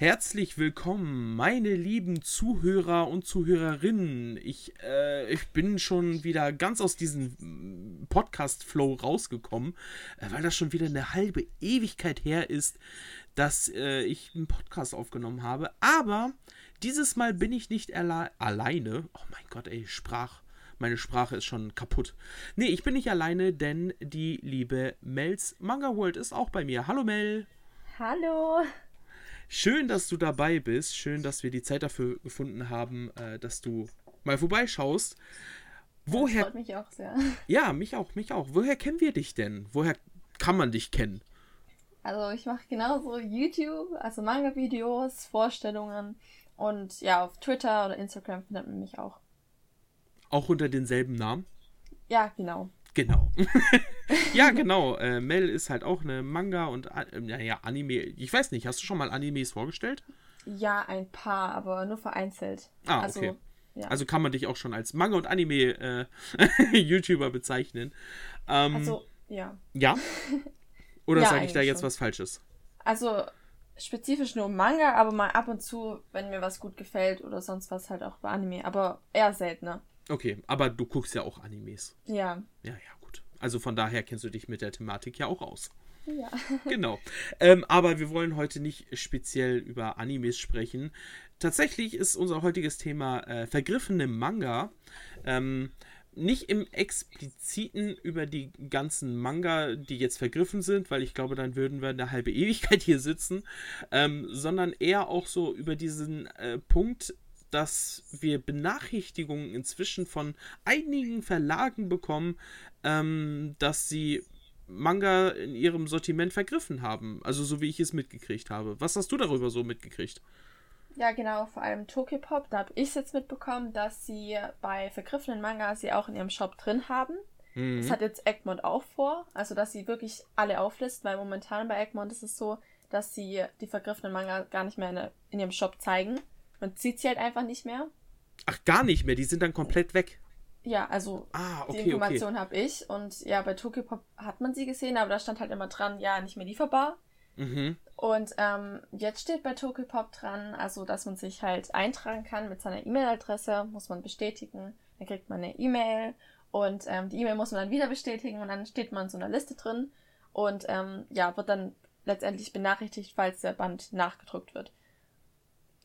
Herzlich willkommen, meine lieben Zuhörer und Zuhörerinnen. Ich, äh, ich bin schon wieder ganz aus diesem Podcast-Flow rausgekommen, äh, weil das schon wieder eine halbe Ewigkeit her ist, dass äh, ich einen Podcast aufgenommen habe. Aber dieses Mal bin ich nicht alleine. Oh mein Gott, ey, Sprach. Meine Sprache ist schon kaputt. Nee, ich bin nicht alleine, denn die liebe Mels Manga World ist auch bei mir. Hallo Mel. Hallo. Schön, dass du dabei bist. Schön, dass wir die Zeit dafür gefunden haben, äh, dass du mal vorbeischaust. Woher. Das freut mich auch sehr. Ja, mich auch, mich auch. Woher kennen wir dich denn? Woher kann man dich kennen? Also ich mache genauso YouTube, also Manga-Videos, Vorstellungen und ja, auf Twitter oder Instagram findet man mich auch. Auch unter denselben Namen? Ja, genau. Genau. ja, genau. Äh, Mel ist halt auch eine Manga und äh, naja, Anime. Ich weiß nicht, hast du schon mal Animes vorgestellt? Ja, ein paar, aber nur vereinzelt. Ah, also, okay. Ja. Also kann man dich auch schon als Manga- und Anime-YouTuber äh, bezeichnen. Ähm, also, ja. Ja? Oder ja, sage ich da jetzt schon. was Falsches? Also, spezifisch nur Manga, aber mal ab und zu, wenn mir was gut gefällt oder sonst was, halt auch bei Anime. Aber eher seltener. Okay, aber du guckst ja auch Animes. Ja. Ja, ja. Also von daher kennst du dich mit der Thematik ja auch aus. Ja. Genau. Ähm, aber wir wollen heute nicht speziell über Animes sprechen. Tatsächlich ist unser heutiges Thema äh, vergriffene Manga. Ähm, nicht im expliziten über die ganzen Manga, die jetzt vergriffen sind, weil ich glaube, dann würden wir eine halbe Ewigkeit hier sitzen, ähm, sondern eher auch so über diesen äh, Punkt, dass wir Benachrichtigungen inzwischen von einigen Verlagen bekommen, ähm, dass sie Manga in ihrem Sortiment vergriffen haben. Also so wie ich es mitgekriegt habe. Was hast du darüber so mitgekriegt? Ja, genau, vor allem Tokyopop. Da habe ich es jetzt mitbekommen, dass sie bei vergriffenen Manga sie auch in ihrem Shop drin haben. Mhm. Das hat jetzt Egmont auch vor. Also, dass sie wirklich alle auflisten, weil momentan bei Egmont ist es so, dass sie die vergriffenen Manga gar nicht mehr in, in ihrem Shop zeigen. Man sieht sie halt einfach nicht mehr. Ach, gar nicht mehr, die sind dann komplett weg. Ja, also ah, okay, die Information okay. habe ich. Und ja, bei Tokyopop hat man sie gesehen, aber da stand halt immer dran, ja, nicht mehr lieferbar. Mhm. Und ähm, jetzt steht bei Tokyopop dran, also dass man sich halt eintragen kann mit seiner E-Mail-Adresse, muss man bestätigen. Dann kriegt man eine E-Mail und ähm, die E-Mail muss man dann wieder bestätigen und dann steht man in so einer Liste drin und ähm, ja, wird dann letztendlich benachrichtigt, falls der Band nachgedruckt wird.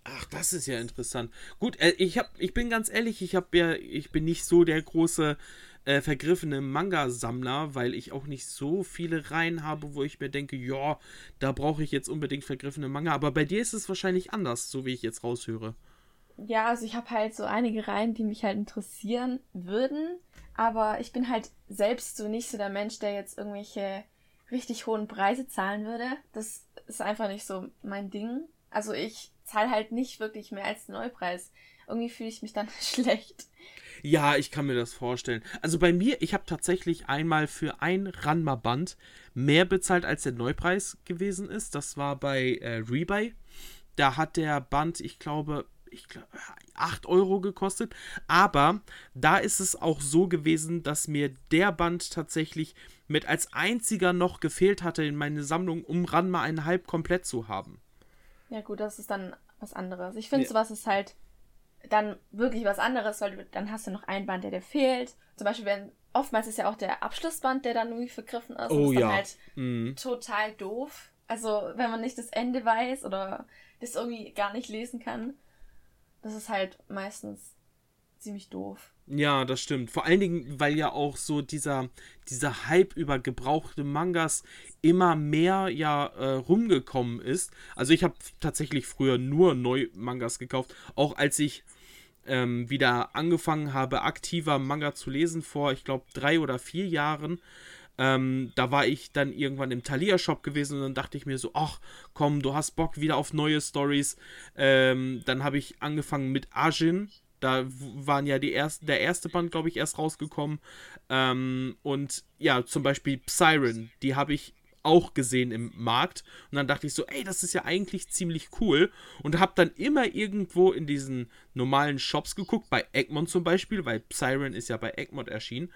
Ach, das ist ja interessant. Gut, äh, ich hab, ich bin ganz ehrlich, ich habe ja, ich bin nicht so der große äh, vergriffene Manga-Sammler, weil ich auch nicht so viele Reihen habe, wo ich mir denke, ja, da brauche ich jetzt unbedingt vergriffene Manga. Aber bei dir ist es wahrscheinlich anders, so wie ich jetzt raushöre. Ja, also ich habe halt so einige Reihen, die mich halt interessieren würden, aber ich bin halt selbst so nicht so der Mensch, der jetzt irgendwelche richtig hohen Preise zahlen würde. Das ist einfach nicht so mein Ding. Also ich zahle halt nicht wirklich mehr als den Neupreis. Irgendwie fühle ich mich dann schlecht. Ja, ich kann mir das vorstellen. Also bei mir, ich habe tatsächlich einmal für ein Ranma-Band mehr bezahlt, als der Neupreis gewesen ist. Das war bei äh, Rebuy. Da hat der Band, ich glaube, ich glaube, 8 Euro gekostet. Aber da ist es auch so gewesen, dass mir der Band tatsächlich mit als einziger noch gefehlt hatte in meine Sammlung, um Ranma eineinhalb komplett zu haben. Ja, gut, das ist dann was anderes. Ich finde, ja. sowas ist halt dann wirklich was anderes, weil dann hast du noch ein Band, der dir fehlt. Zum Beispiel, wenn oftmals ist ja auch der Abschlussband, der dann irgendwie vergriffen ist. Oh und ist ja. dann halt mhm. total doof. Also, wenn man nicht das Ende weiß oder das irgendwie gar nicht lesen kann, das ist halt meistens ziemlich doof. Ja, das stimmt. Vor allen Dingen, weil ja auch so dieser, dieser Hype über gebrauchte Mangas immer mehr ja äh, rumgekommen ist. Also ich habe tatsächlich früher nur Neu-Mangas gekauft, auch als ich ähm, wieder angefangen habe, aktiver Manga zu lesen vor, ich glaube, drei oder vier Jahren. Ähm, da war ich dann irgendwann im Thalia-Shop gewesen und dann dachte ich mir so, ach komm, du hast Bock wieder auf neue Stories. Ähm, dann habe ich angefangen mit Ajin, da waren ja die ersten, der erste Band, glaube ich, erst rausgekommen. Ähm, und ja, zum Beispiel Siren, die habe ich auch gesehen im Markt. Und dann dachte ich so, ey, das ist ja eigentlich ziemlich cool. Und habe dann immer irgendwo in diesen normalen Shops geguckt, bei Egmont zum Beispiel, weil Siren ist ja bei Egmont erschienen.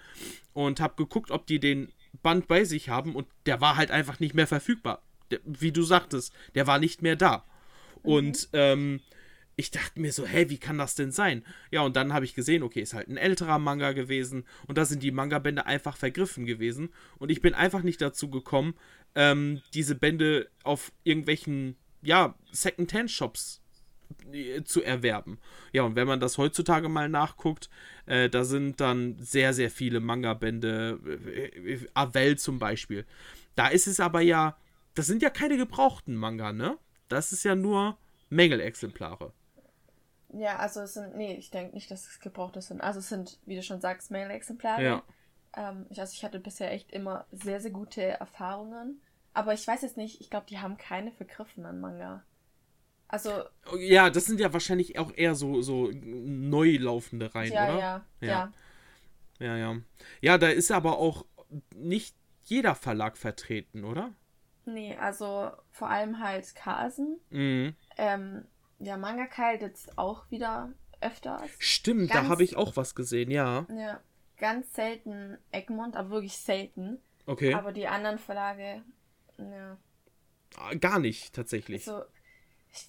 Und habe geguckt, ob die den Band bei sich haben. Und der war halt einfach nicht mehr verfügbar. Der, wie du sagtest, der war nicht mehr da. Und ähm, ich dachte mir so, hä, wie kann das denn sein? Ja, und dann habe ich gesehen, okay, ist halt ein älterer Manga gewesen und da sind die Manga-Bände einfach vergriffen gewesen. Und ich bin einfach nicht dazu gekommen, ähm, diese Bände auf irgendwelchen, ja, Second-Hand-Shops äh, zu erwerben. Ja, und wenn man das heutzutage mal nachguckt, äh, da sind dann sehr, sehr viele Manga-Bände, äh, äh Avel zum Beispiel. Da ist es aber ja, das sind ja keine gebrauchten Manga, ne? Das ist ja nur Mängelexemplare. Ja, also es sind, nee, ich denke nicht, dass es gebrauchte sind. Also es sind, wie du schon sagst, Mail-Exemplare. Ja. Ähm, ich, also ich hatte bisher echt immer sehr, sehr gute Erfahrungen. Aber ich weiß jetzt nicht, ich glaube, die haben keine vergriffenen Manga. Also. Ja, das sind ja wahrscheinlich auch eher so, so neu laufende Reihen, ja, oder? Ja, ja. Ja, ja. Ja, da ist aber auch nicht jeder Verlag vertreten, oder? Nee, also vor allem halt Kasen. Mhm. Ähm, ja, Manga Kyle jetzt auch wieder öfters. Stimmt, ganz, da habe ich auch was gesehen, ja. Ja, ganz selten Egmont, aber wirklich selten. Okay. Aber die anderen Verlage, ja. Ah, gar nicht, tatsächlich. Also,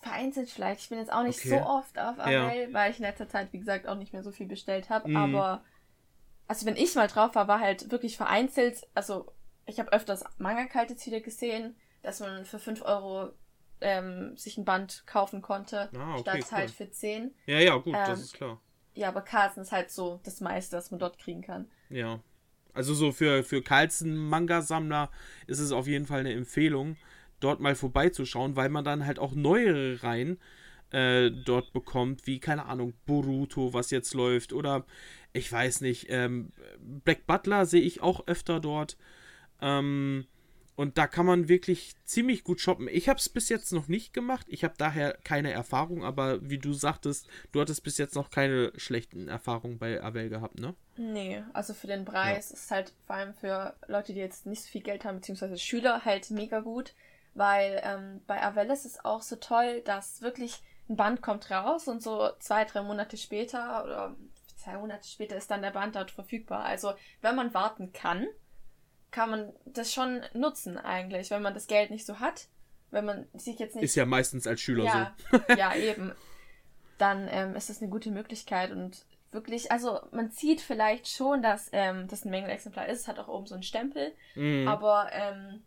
vereinzelt vielleicht. Ich bin jetzt auch nicht okay. so oft auf Avel, ja. weil ich in letzter Zeit, wie gesagt, auch nicht mehr so viel bestellt habe. Mhm. Aber, also wenn ich mal drauf war, war halt wirklich vereinzelt. Also, ich habe öfters Manga-Kalt jetzt wieder gesehen, dass man für 5 Euro ähm, sich ein Band kaufen konnte, ah, okay, statt cool. halt für 10. Ja, ja, gut, ähm, das ist klar. Ja, aber Carlsen ist halt so das meiste, was man dort kriegen kann. Ja. Also so für, für Carlsen-Manga-Sammler ist es auf jeden Fall eine Empfehlung, dort mal vorbeizuschauen, weil man dann halt auch neuere Reihen äh, dort bekommt, wie, keine Ahnung, Boruto, was jetzt läuft, oder ich weiß nicht, ähm, Black Butler sehe ich auch öfter dort. Ähm, und da kann man wirklich ziemlich gut shoppen. Ich habe es bis jetzt noch nicht gemacht. Ich habe daher keine Erfahrung, aber wie du sagtest, du hattest bis jetzt noch keine schlechten Erfahrungen bei Avel gehabt, ne? Nee, also für den Preis ja. ist halt vor allem für Leute, die jetzt nicht so viel Geld haben, beziehungsweise Schüler, halt mega gut. Weil ähm, bei Avel ist es auch so toll, dass wirklich ein Band kommt raus und so zwei, drei Monate später oder zwei Monate später ist dann der Band dort verfügbar. Also wenn man warten kann, kann man das schon nutzen eigentlich, wenn man das Geld nicht so hat. Wenn man sich jetzt nicht. Ist ja meistens als Schüler ja, so. ja, eben. Dann ähm, ist das eine gute Möglichkeit und wirklich, also man sieht vielleicht schon, dass ähm, das ein Mängelexemplar ist, hat auch oben so einen Stempel, mm. aber ähm,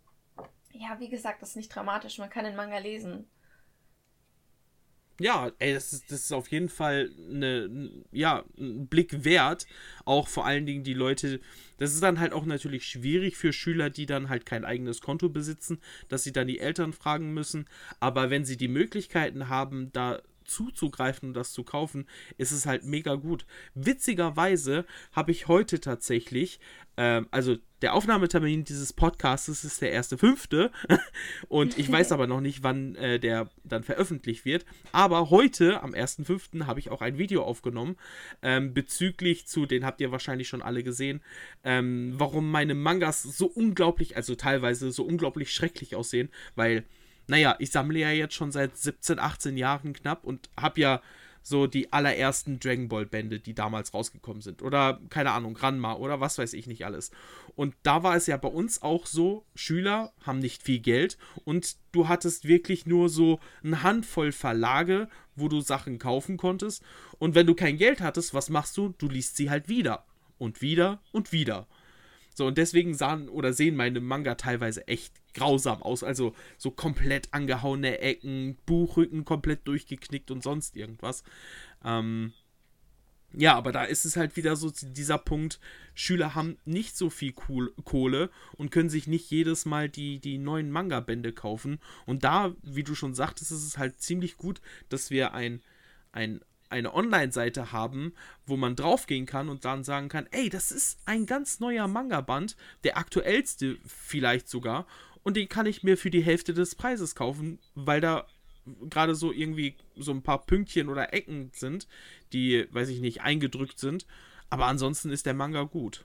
ja, wie gesagt, das ist nicht dramatisch, man kann den Manga lesen. Ja, ey, das ist, das ist auf jeden Fall eine, ja, ein Blick wert. Auch vor allen Dingen die Leute, das ist dann halt auch natürlich schwierig für Schüler, die dann halt kein eigenes Konto besitzen, dass sie dann die Eltern fragen müssen. Aber wenn sie die Möglichkeiten haben, da zuzugreifen und das zu kaufen, ist es halt mega gut. Witzigerweise habe ich heute tatsächlich, ähm, also der Aufnahmetermin dieses Podcasts ist der erste fünfte und ich weiß aber noch nicht, wann äh, der dann veröffentlicht wird. Aber heute, am 1.5., habe ich auch ein Video aufgenommen ähm, bezüglich zu, den habt ihr wahrscheinlich schon alle gesehen, ähm, warum meine Mangas so unglaublich, also teilweise so unglaublich schrecklich aussehen, weil, naja, ich sammle ja jetzt schon seit 17, 18 Jahren knapp und habe ja so die allerersten Dragon Ball Bände, die damals rausgekommen sind. Oder, keine Ahnung, Ranma oder was weiß ich nicht alles. Und da war es ja bei uns auch so, Schüler haben nicht viel Geld und du hattest wirklich nur so eine Handvoll Verlage, wo du Sachen kaufen konntest. Und wenn du kein Geld hattest, was machst du? Du liest sie halt wieder. Und wieder und wieder. So, und deswegen sahen oder sehen meine Manga teilweise echt grausam aus. Also so komplett angehauene Ecken, Buchrücken komplett durchgeknickt und sonst irgendwas. Ähm, ja, aber da ist es halt wieder so dieser Punkt, Schüler haben nicht so viel Kohle und können sich nicht jedes Mal die, die neuen Manga-Bände kaufen. Und da, wie du schon sagtest, ist es halt ziemlich gut, dass wir ein, ein eine Online-Seite haben, wo man draufgehen kann und dann sagen kann, ey, das ist ein ganz neuer Manga-Band, der aktuellste vielleicht sogar, und den kann ich mir für die Hälfte des Preises kaufen, weil da gerade so irgendwie so ein paar Pünktchen oder Ecken sind, die, weiß ich nicht, eingedrückt sind. Aber ansonsten ist der Manga gut.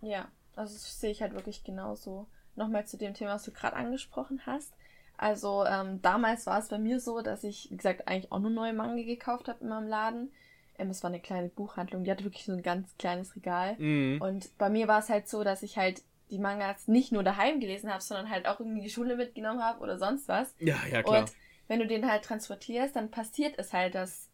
Ja, also das sehe ich halt wirklich genauso. Nochmal zu dem Thema, was du gerade angesprochen hast. Also ähm, damals war es bei mir so, dass ich, wie gesagt, eigentlich auch nur neue Manga gekauft habe in meinem Laden. Ähm, es war eine kleine Buchhandlung, die hatte wirklich so ein ganz kleines Regal. Mhm. Und bei mir war es halt so, dass ich halt die Mangas nicht nur daheim gelesen habe, sondern halt auch irgendwie in die Schule mitgenommen habe oder sonst was. Ja, ja, klar. Und wenn du den halt transportierst, dann passiert es halt, dass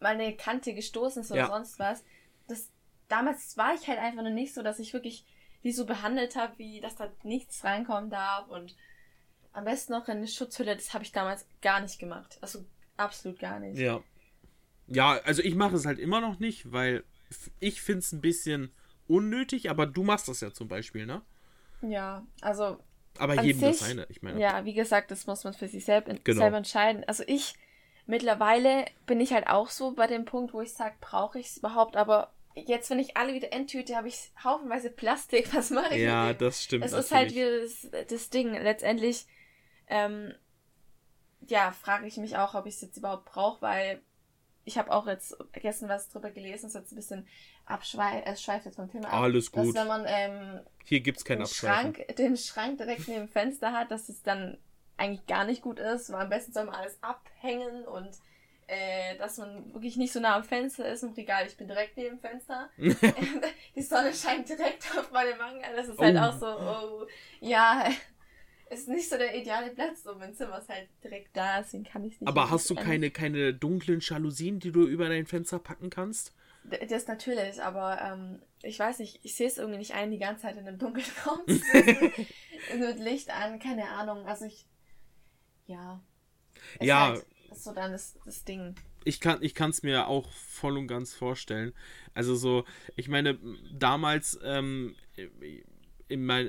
mal eine Kante gestoßen ist oder ja. sonst was. Das, damals war ich halt einfach noch nicht so, dass ich wirklich die so behandelt habe, wie dass da nichts reinkommen darf und am besten noch eine Schutzhülle, das habe ich damals gar nicht gemacht. Also absolut gar nicht. Ja. Ja, also ich mache es halt immer noch nicht, weil ich finde es ein bisschen unnötig, aber du machst das ja zum Beispiel, ne? Ja, also. Aber jedem sich, das seine, ich meine. Ja, wie gesagt, das muss man für sich selbst, genau. selber entscheiden. Also ich, mittlerweile bin ich halt auch so bei dem Punkt, wo ich sage, brauche ich es überhaupt, aber jetzt, wenn ich alle wieder enttüte, habe ich haufenweise Plastik. Was mache ich? Ja, das stimmt. Es ist halt wieder das, das Ding. Letztendlich, ähm, ja, frage ich mich auch, ob ich es jetzt überhaupt brauche, weil ich habe auch jetzt gestern was drüber gelesen, ist jetzt ein bisschen abschweift, es schweift jetzt vom Thema ab. Alles gut. Dass wenn man ähm, hier gibt's keinen Schrank, den Schrank direkt neben dem Fenster hat, dass es dann eigentlich gar nicht gut ist, weil am besten soll man alles abhängen und äh, dass man wirklich nicht so nah am Fenster ist im Regal. Ich bin direkt neben dem Fenster. die Sonne scheint direkt auf meine Manga. Das ist halt oh. auch so, oh, ja, ist nicht so der ideale Platz. So, mein Zimmer ist halt direkt da, deswegen kann ich nicht. Aber hast du keine, keine dunklen Jalousien, die du über dein Fenster packen kannst? Das natürlich, aber ähm, ich weiß nicht, ich sehe es irgendwie nicht ein, die ganze Zeit in einem dunklen Raum mit Licht an, keine Ahnung. Also ich, ja. ja. Halt, ist so dann das, das Ding. Ich kann es mir auch voll und ganz vorstellen. Also so, ich meine, damals ähm, in, mein,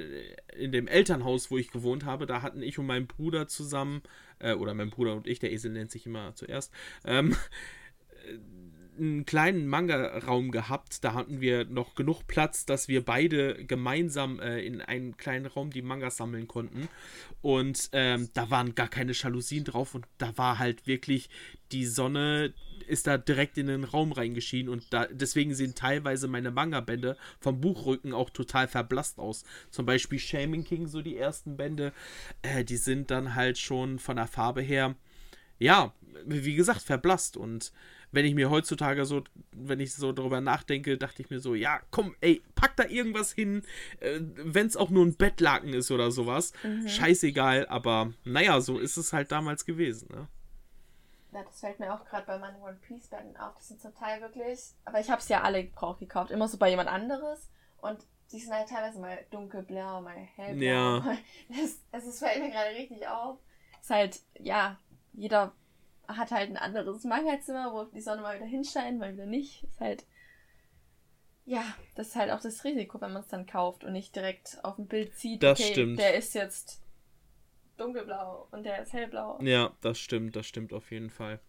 in dem Elternhaus, wo ich gewohnt habe, da hatten ich und mein Bruder zusammen, äh, oder mein Bruder und ich, der Esel nennt sich immer zuerst, ähm, einen kleinen Manga-Raum gehabt. Da hatten wir noch genug Platz, dass wir beide gemeinsam äh, in einen kleinen Raum die Mangas sammeln konnten. Und ähm, da waren gar keine Jalousien drauf und da war halt wirklich die Sonne ist da direkt in den Raum reingeschienen und da, deswegen sehen teilweise meine Manga-Bände vom Buchrücken auch total verblasst aus. Zum Beispiel Shaming King, so die ersten Bände, äh, die sind dann halt schon von der Farbe her, ja, wie gesagt, verblasst und wenn ich mir heutzutage so, wenn ich so darüber nachdenke, dachte ich mir so, ja, komm, ey, pack da irgendwas hin, äh, wenn es auch nur ein Bettlaken ist oder sowas. Mhm. Scheißegal, aber naja, so ist es halt damals gewesen, ne? Ja, das fällt mir auch gerade bei meinen One Piece Betten auf. Die sind zum Teil wirklich, aber ich habe es ja alle gebraucht gekauft, immer so bei jemand anderes und die sind halt teilweise mal dunkelblau, mal hellblau. Ja. Es, es fällt mir gerade richtig auf. Es ist halt, ja, jeder hat halt ein anderes Manga-Zimmer, wo die Sonne mal wieder hinscheint, mal wieder nicht. Ist halt. Ja, das ist halt auch das Risiko, wenn man es dann kauft und nicht direkt auf dem Bild sieht, das okay, stimmt. der ist jetzt dunkelblau und der ist hellblau. Ja, das stimmt, das stimmt auf jeden Fall.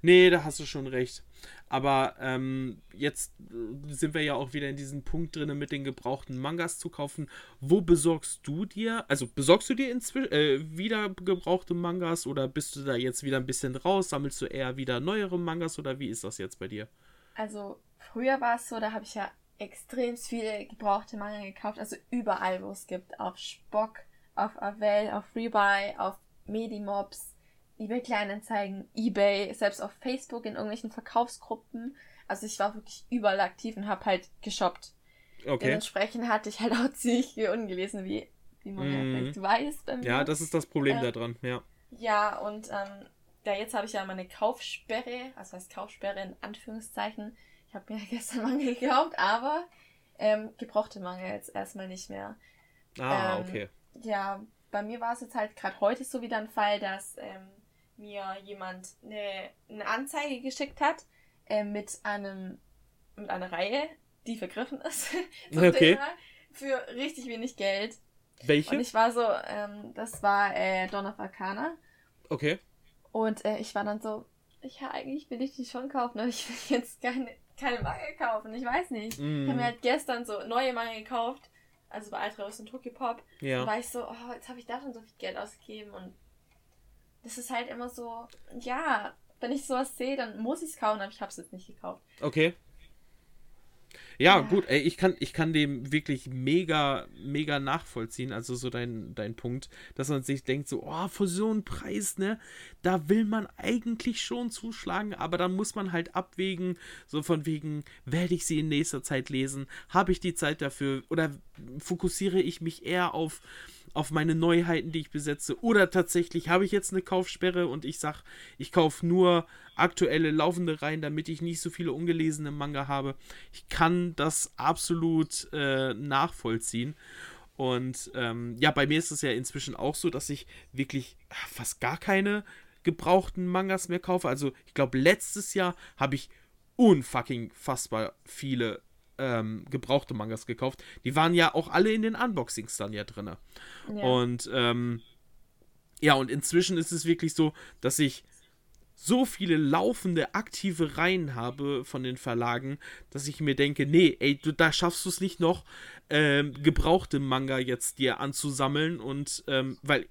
Nee, da hast du schon recht. Aber ähm, jetzt äh, sind wir ja auch wieder in diesem Punkt drin, mit den gebrauchten Mangas zu kaufen. Wo besorgst du dir, also besorgst du dir inzwischen äh, wieder gebrauchte Mangas oder bist du da jetzt wieder ein bisschen raus? Sammelst du eher wieder neuere Mangas oder wie ist das jetzt bei dir? Also früher war es so, da habe ich ja extrem viele gebrauchte Manga gekauft, also überall, wo es gibt, auf Spock, auf Avel, auf Rebuy, auf Medimobs, eBay Kleinanzeigen, eBay, selbst auf Facebook in irgendwelchen Verkaufsgruppen. Also ich war wirklich überall aktiv und habe halt geshoppt. Okay. Dementsprechend hatte ich halt auch ziemlich viel ungelesen, wie, wie man mm. ja mhm. vielleicht weiß bei mir. Ja, das ist das Problem äh, daran, ja. Ja, und ähm, ja, jetzt habe ich ja meine Kaufsperre, also heißt Kaufsperre in Anführungszeichen. Ich habe mir gestern Mangel gekauft, aber ähm, gebrauchte Mangel jetzt erstmal nicht mehr. Ah, ähm, okay ja, bei mir war es jetzt halt gerade heute so wieder ein Fall, dass ähm, mir jemand eine, eine Anzeige geschickt hat äh, mit einem mit einer Reihe, die vergriffen ist. okay. Thema, für richtig wenig Geld. Welche? Und ich war so, ähm, das war äh, of Arcana. Okay. Und äh, ich war dann so, ja, eigentlich will ich die schon kaufen, aber ich will jetzt keine, keine Mangel kaufen. Ich weiß nicht. Mm. Ich habe mir halt gestern so neue Mangel gekauft also bei Altraus und Tokyopop, ja. war ich so, oh, jetzt habe ich da schon so viel Geld ausgegeben und das ist halt immer so, ja, wenn ich sowas sehe, dann muss ich es kaufen, aber ich habe es jetzt nicht gekauft. Okay. Ja, gut, ey, ich kann, ich kann dem wirklich mega, mega nachvollziehen, also so dein, dein Punkt, dass man sich denkt, so, oh, für so einen Preis, ne, da will man eigentlich schon zuschlagen, aber dann muss man halt abwägen, so von wegen, werde ich sie in nächster Zeit lesen, habe ich die Zeit dafür? Oder fokussiere ich mich eher auf auf meine Neuheiten, die ich besetze. Oder tatsächlich habe ich jetzt eine Kaufsperre und ich sage, ich kaufe nur aktuelle laufende Reihen, damit ich nicht so viele ungelesene Manga habe. Ich kann das absolut äh, nachvollziehen. Und ähm, ja, bei mir ist es ja inzwischen auch so, dass ich wirklich fast gar keine gebrauchten Mangas mehr kaufe. Also ich glaube, letztes Jahr habe ich unfucking fassbar viele ähm, gebrauchte Mangas gekauft. Die waren ja auch alle in den Unboxings dann ja drin. Ja. Und ähm, ja, und inzwischen ist es wirklich so, dass ich so viele laufende, aktive Reihen habe von den Verlagen, dass ich mir denke, nee, ey, du, da schaffst du es nicht noch, ähm, gebrauchte Manga jetzt dir anzusammeln und, ähm, weil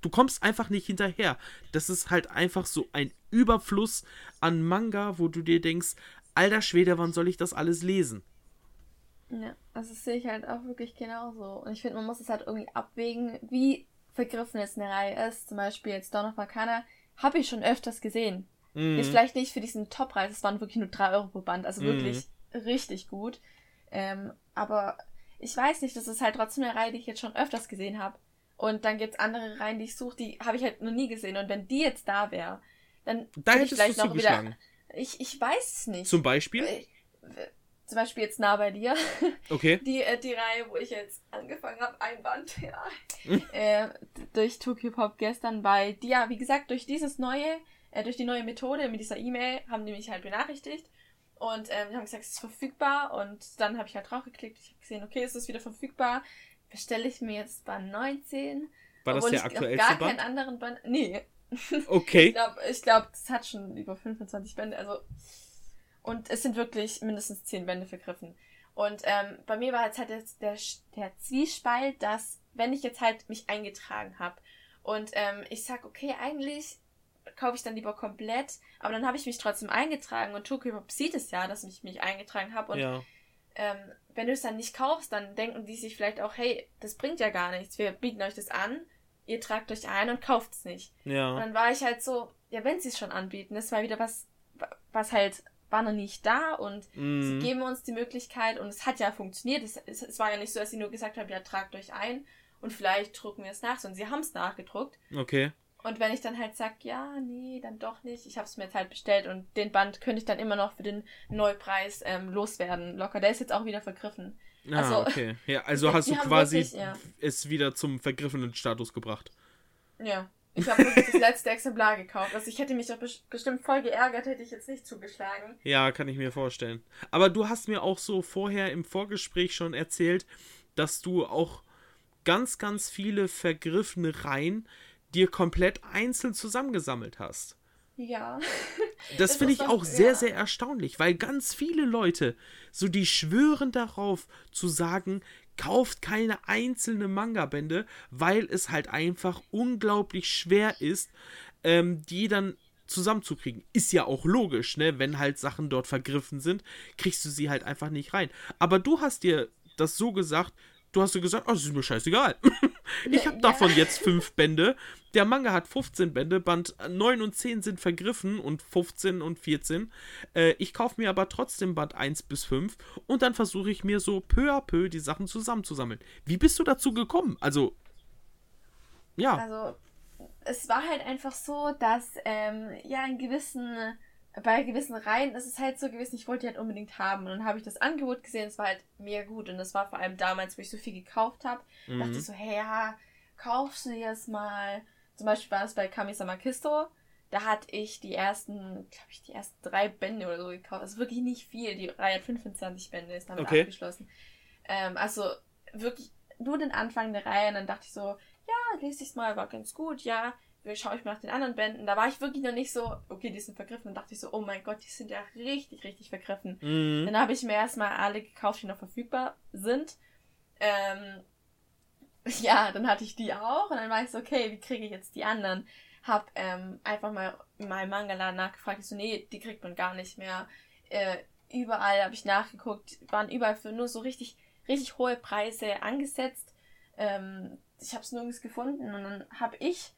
du kommst einfach nicht hinterher. Das ist halt einfach so ein Überfluss an Manga, wo du dir denkst, alter Schwede, wann soll ich das alles lesen? Ja, also das sehe ich halt auch wirklich genauso. Und ich finde, man muss es halt irgendwie abwägen, wie vergriffen jetzt eine Reihe ist. Zum Beispiel jetzt Dawn of Arcana habe ich schon öfters gesehen. Mhm. Jetzt vielleicht nicht für diesen Top-Preis, es waren wirklich nur 3 Euro pro Band, also wirklich mhm. richtig gut. Ähm, aber ich weiß nicht, das ist halt trotzdem eine Reihe, die ich jetzt schon öfters gesehen habe. Und dann gibt es andere Reihen, die ich suche, die habe ich halt noch nie gesehen. Und wenn die jetzt da wäre, dann da hätte ich vielleicht noch wieder. Ich, ich weiß es nicht. Zum Beispiel? Äh, zum Beispiel jetzt nah bei dir. Okay. Die, äh, die Reihe, wo ich jetzt angefangen habe, ein Band, ja. äh, durch Tokyo Pop gestern, weil die ja, wie gesagt, durch dieses neue, äh, durch die neue Methode mit dieser E-Mail haben die mich halt benachrichtigt. Und ähm, die haben gesagt, es ist verfügbar. Und dann habe ich halt draufgeklickt. Ich habe gesehen, okay, es ist wieder verfügbar. Bestelle ich mir jetzt Band 19. War das der aktuellste gar Band? keinen anderen Band. Nee. Okay. ich glaube, glaub, das hat schon über 25 Bände. Also und es sind wirklich mindestens zehn Bände vergriffen. Und ähm, bei mir war jetzt halt jetzt der, der Zwiespalt, dass, wenn ich jetzt halt mich eingetragen habe und ähm, ich sag, okay, eigentlich kaufe ich dann lieber komplett, aber dann habe ich mich trotzdem eingetragen und Tokyo Pop sieht es ja, dass ich mich eingetragen habe und ja. ähm, wenn du es dann nicht kaufst, dann denken die sich vielleicht auch, hey, das bringt ja gar nichts, wir bieten euch das an, ihr tragt euch ein und kauft es nicht. Ja. Und dann war ich halt so, ja, wenn sie es schon anbieten, das war wieder was, was halt war noch nicht da und mm. sie geben uns die Möglichkeit und es hat ja funktioniert. Es, es, es, war ja nicht so, dass sie nur gesagt haben, ja, tragt euch ein und vielleicht drucken wir es nach, sondern sie haben es nachgedruckt. Okay. Und wenn ich dann halt sage, ja, nee, dann doch nicht, ich habe es mir jetzt halt bestellt und den Band könnte ich dann immer noch für den Neupreis ähm, loswerden. Locker, der ist jetzt auch wieder vergriffen. Ah, also, okay. Ja, also hast du quasi wirklich, ja. es wieder zum vergriffenen Status gebracht. Ja. Ich habe wirklich das letzte Exemplar gekauft. Also ich hätte mich doch bestimmt voll geärgert, hätte ich jetzt nicht zugeschlagen. Ja, kann ich mir vorstellen. Aber du hast mir auch so vorher im Vorgespräch schon erzählt, dass du auch ganz, ganz viele vergriffene Reihen dir komplett einzeln zusammengesammelt hast. Ja. Das, finde ich auch sehr, ja. sehr erstaunlich, weil ganz viele Leute, so die schwören darauf zu sagen, kauft keine einzelne Manga-Bände, weil es halt einfach unglaublich schwer ist, ähm, die dann zusammenzukriegen. Ist ja auch logisch, ne? Wenn halt Sachen dort vergriffen sind, kriegst du sie halt einfach nicht rein. Aber du hast dir das so gesagt, du hast dir gesagt, oh, das ist mir scheißegal. ich habe davon jetzt fünf Bände. Der Manga hat 15 Bände, Band 9 und 10 sind vergriffen und 15 und 14. Äh, ich kaufe mir aber trotzdem Band 1 bis 5 und dann versuche ich mir so peu à peu die Sachen zusammenzusammeln. Wie bist du dazu gekommen? Also, ja. Also, es war halt einfach so, dass ähm, ja in gewissen bei gewissen Reihen ist es halt so gewesen, ich wollte die halt unbedingt haben. Und dann habe ich das Angebot gesehen, es war halt mega gut. Und das war vor allem damals, wo ich so viel gekauft habe. Mhm. dachte ich so, hey, ja, kaufst du jetzt mal. Zum Beispiel war es bei Kamisama Kisto. Da hatte ich die ersten, glaube ich, die ersten drei Bände oder so gekauft. Also wirklich nicht viel. Die Reihe hat 25 Bände, ist damit okay. abgeschlossen. Ähm, also wirklich nur den Anfang der Reihe. Und dann dachte ich so, ja, lese ich es mal, war ganz gut, ja schaue ich mal nach den anderen Bänden. Da war ich wirklich noch nicht so, okay, die sind vergriffen. Dann dachte ich so, oh mein Gott, die sind ja richtig, richtig vergriffen. Mhm. Dann habe ich mir erstmal alle gekauft, die noch verfügbar sind. Ähm, ja, dann hatte ich die auch und dann war ich so, okay, wie kriege ich jetzt die anderen? Hab ähm, einfach mal in meinem Mangaladen nachgefragt. Ich so, nee, die kriegt man gar nicht mehr. Äh, überall habe ich nachgeguckt, waren überall für nur so richtig, richtig hohe Preise angesetzt. Ähm, ich habe es nirgends gefunden und dann habe ich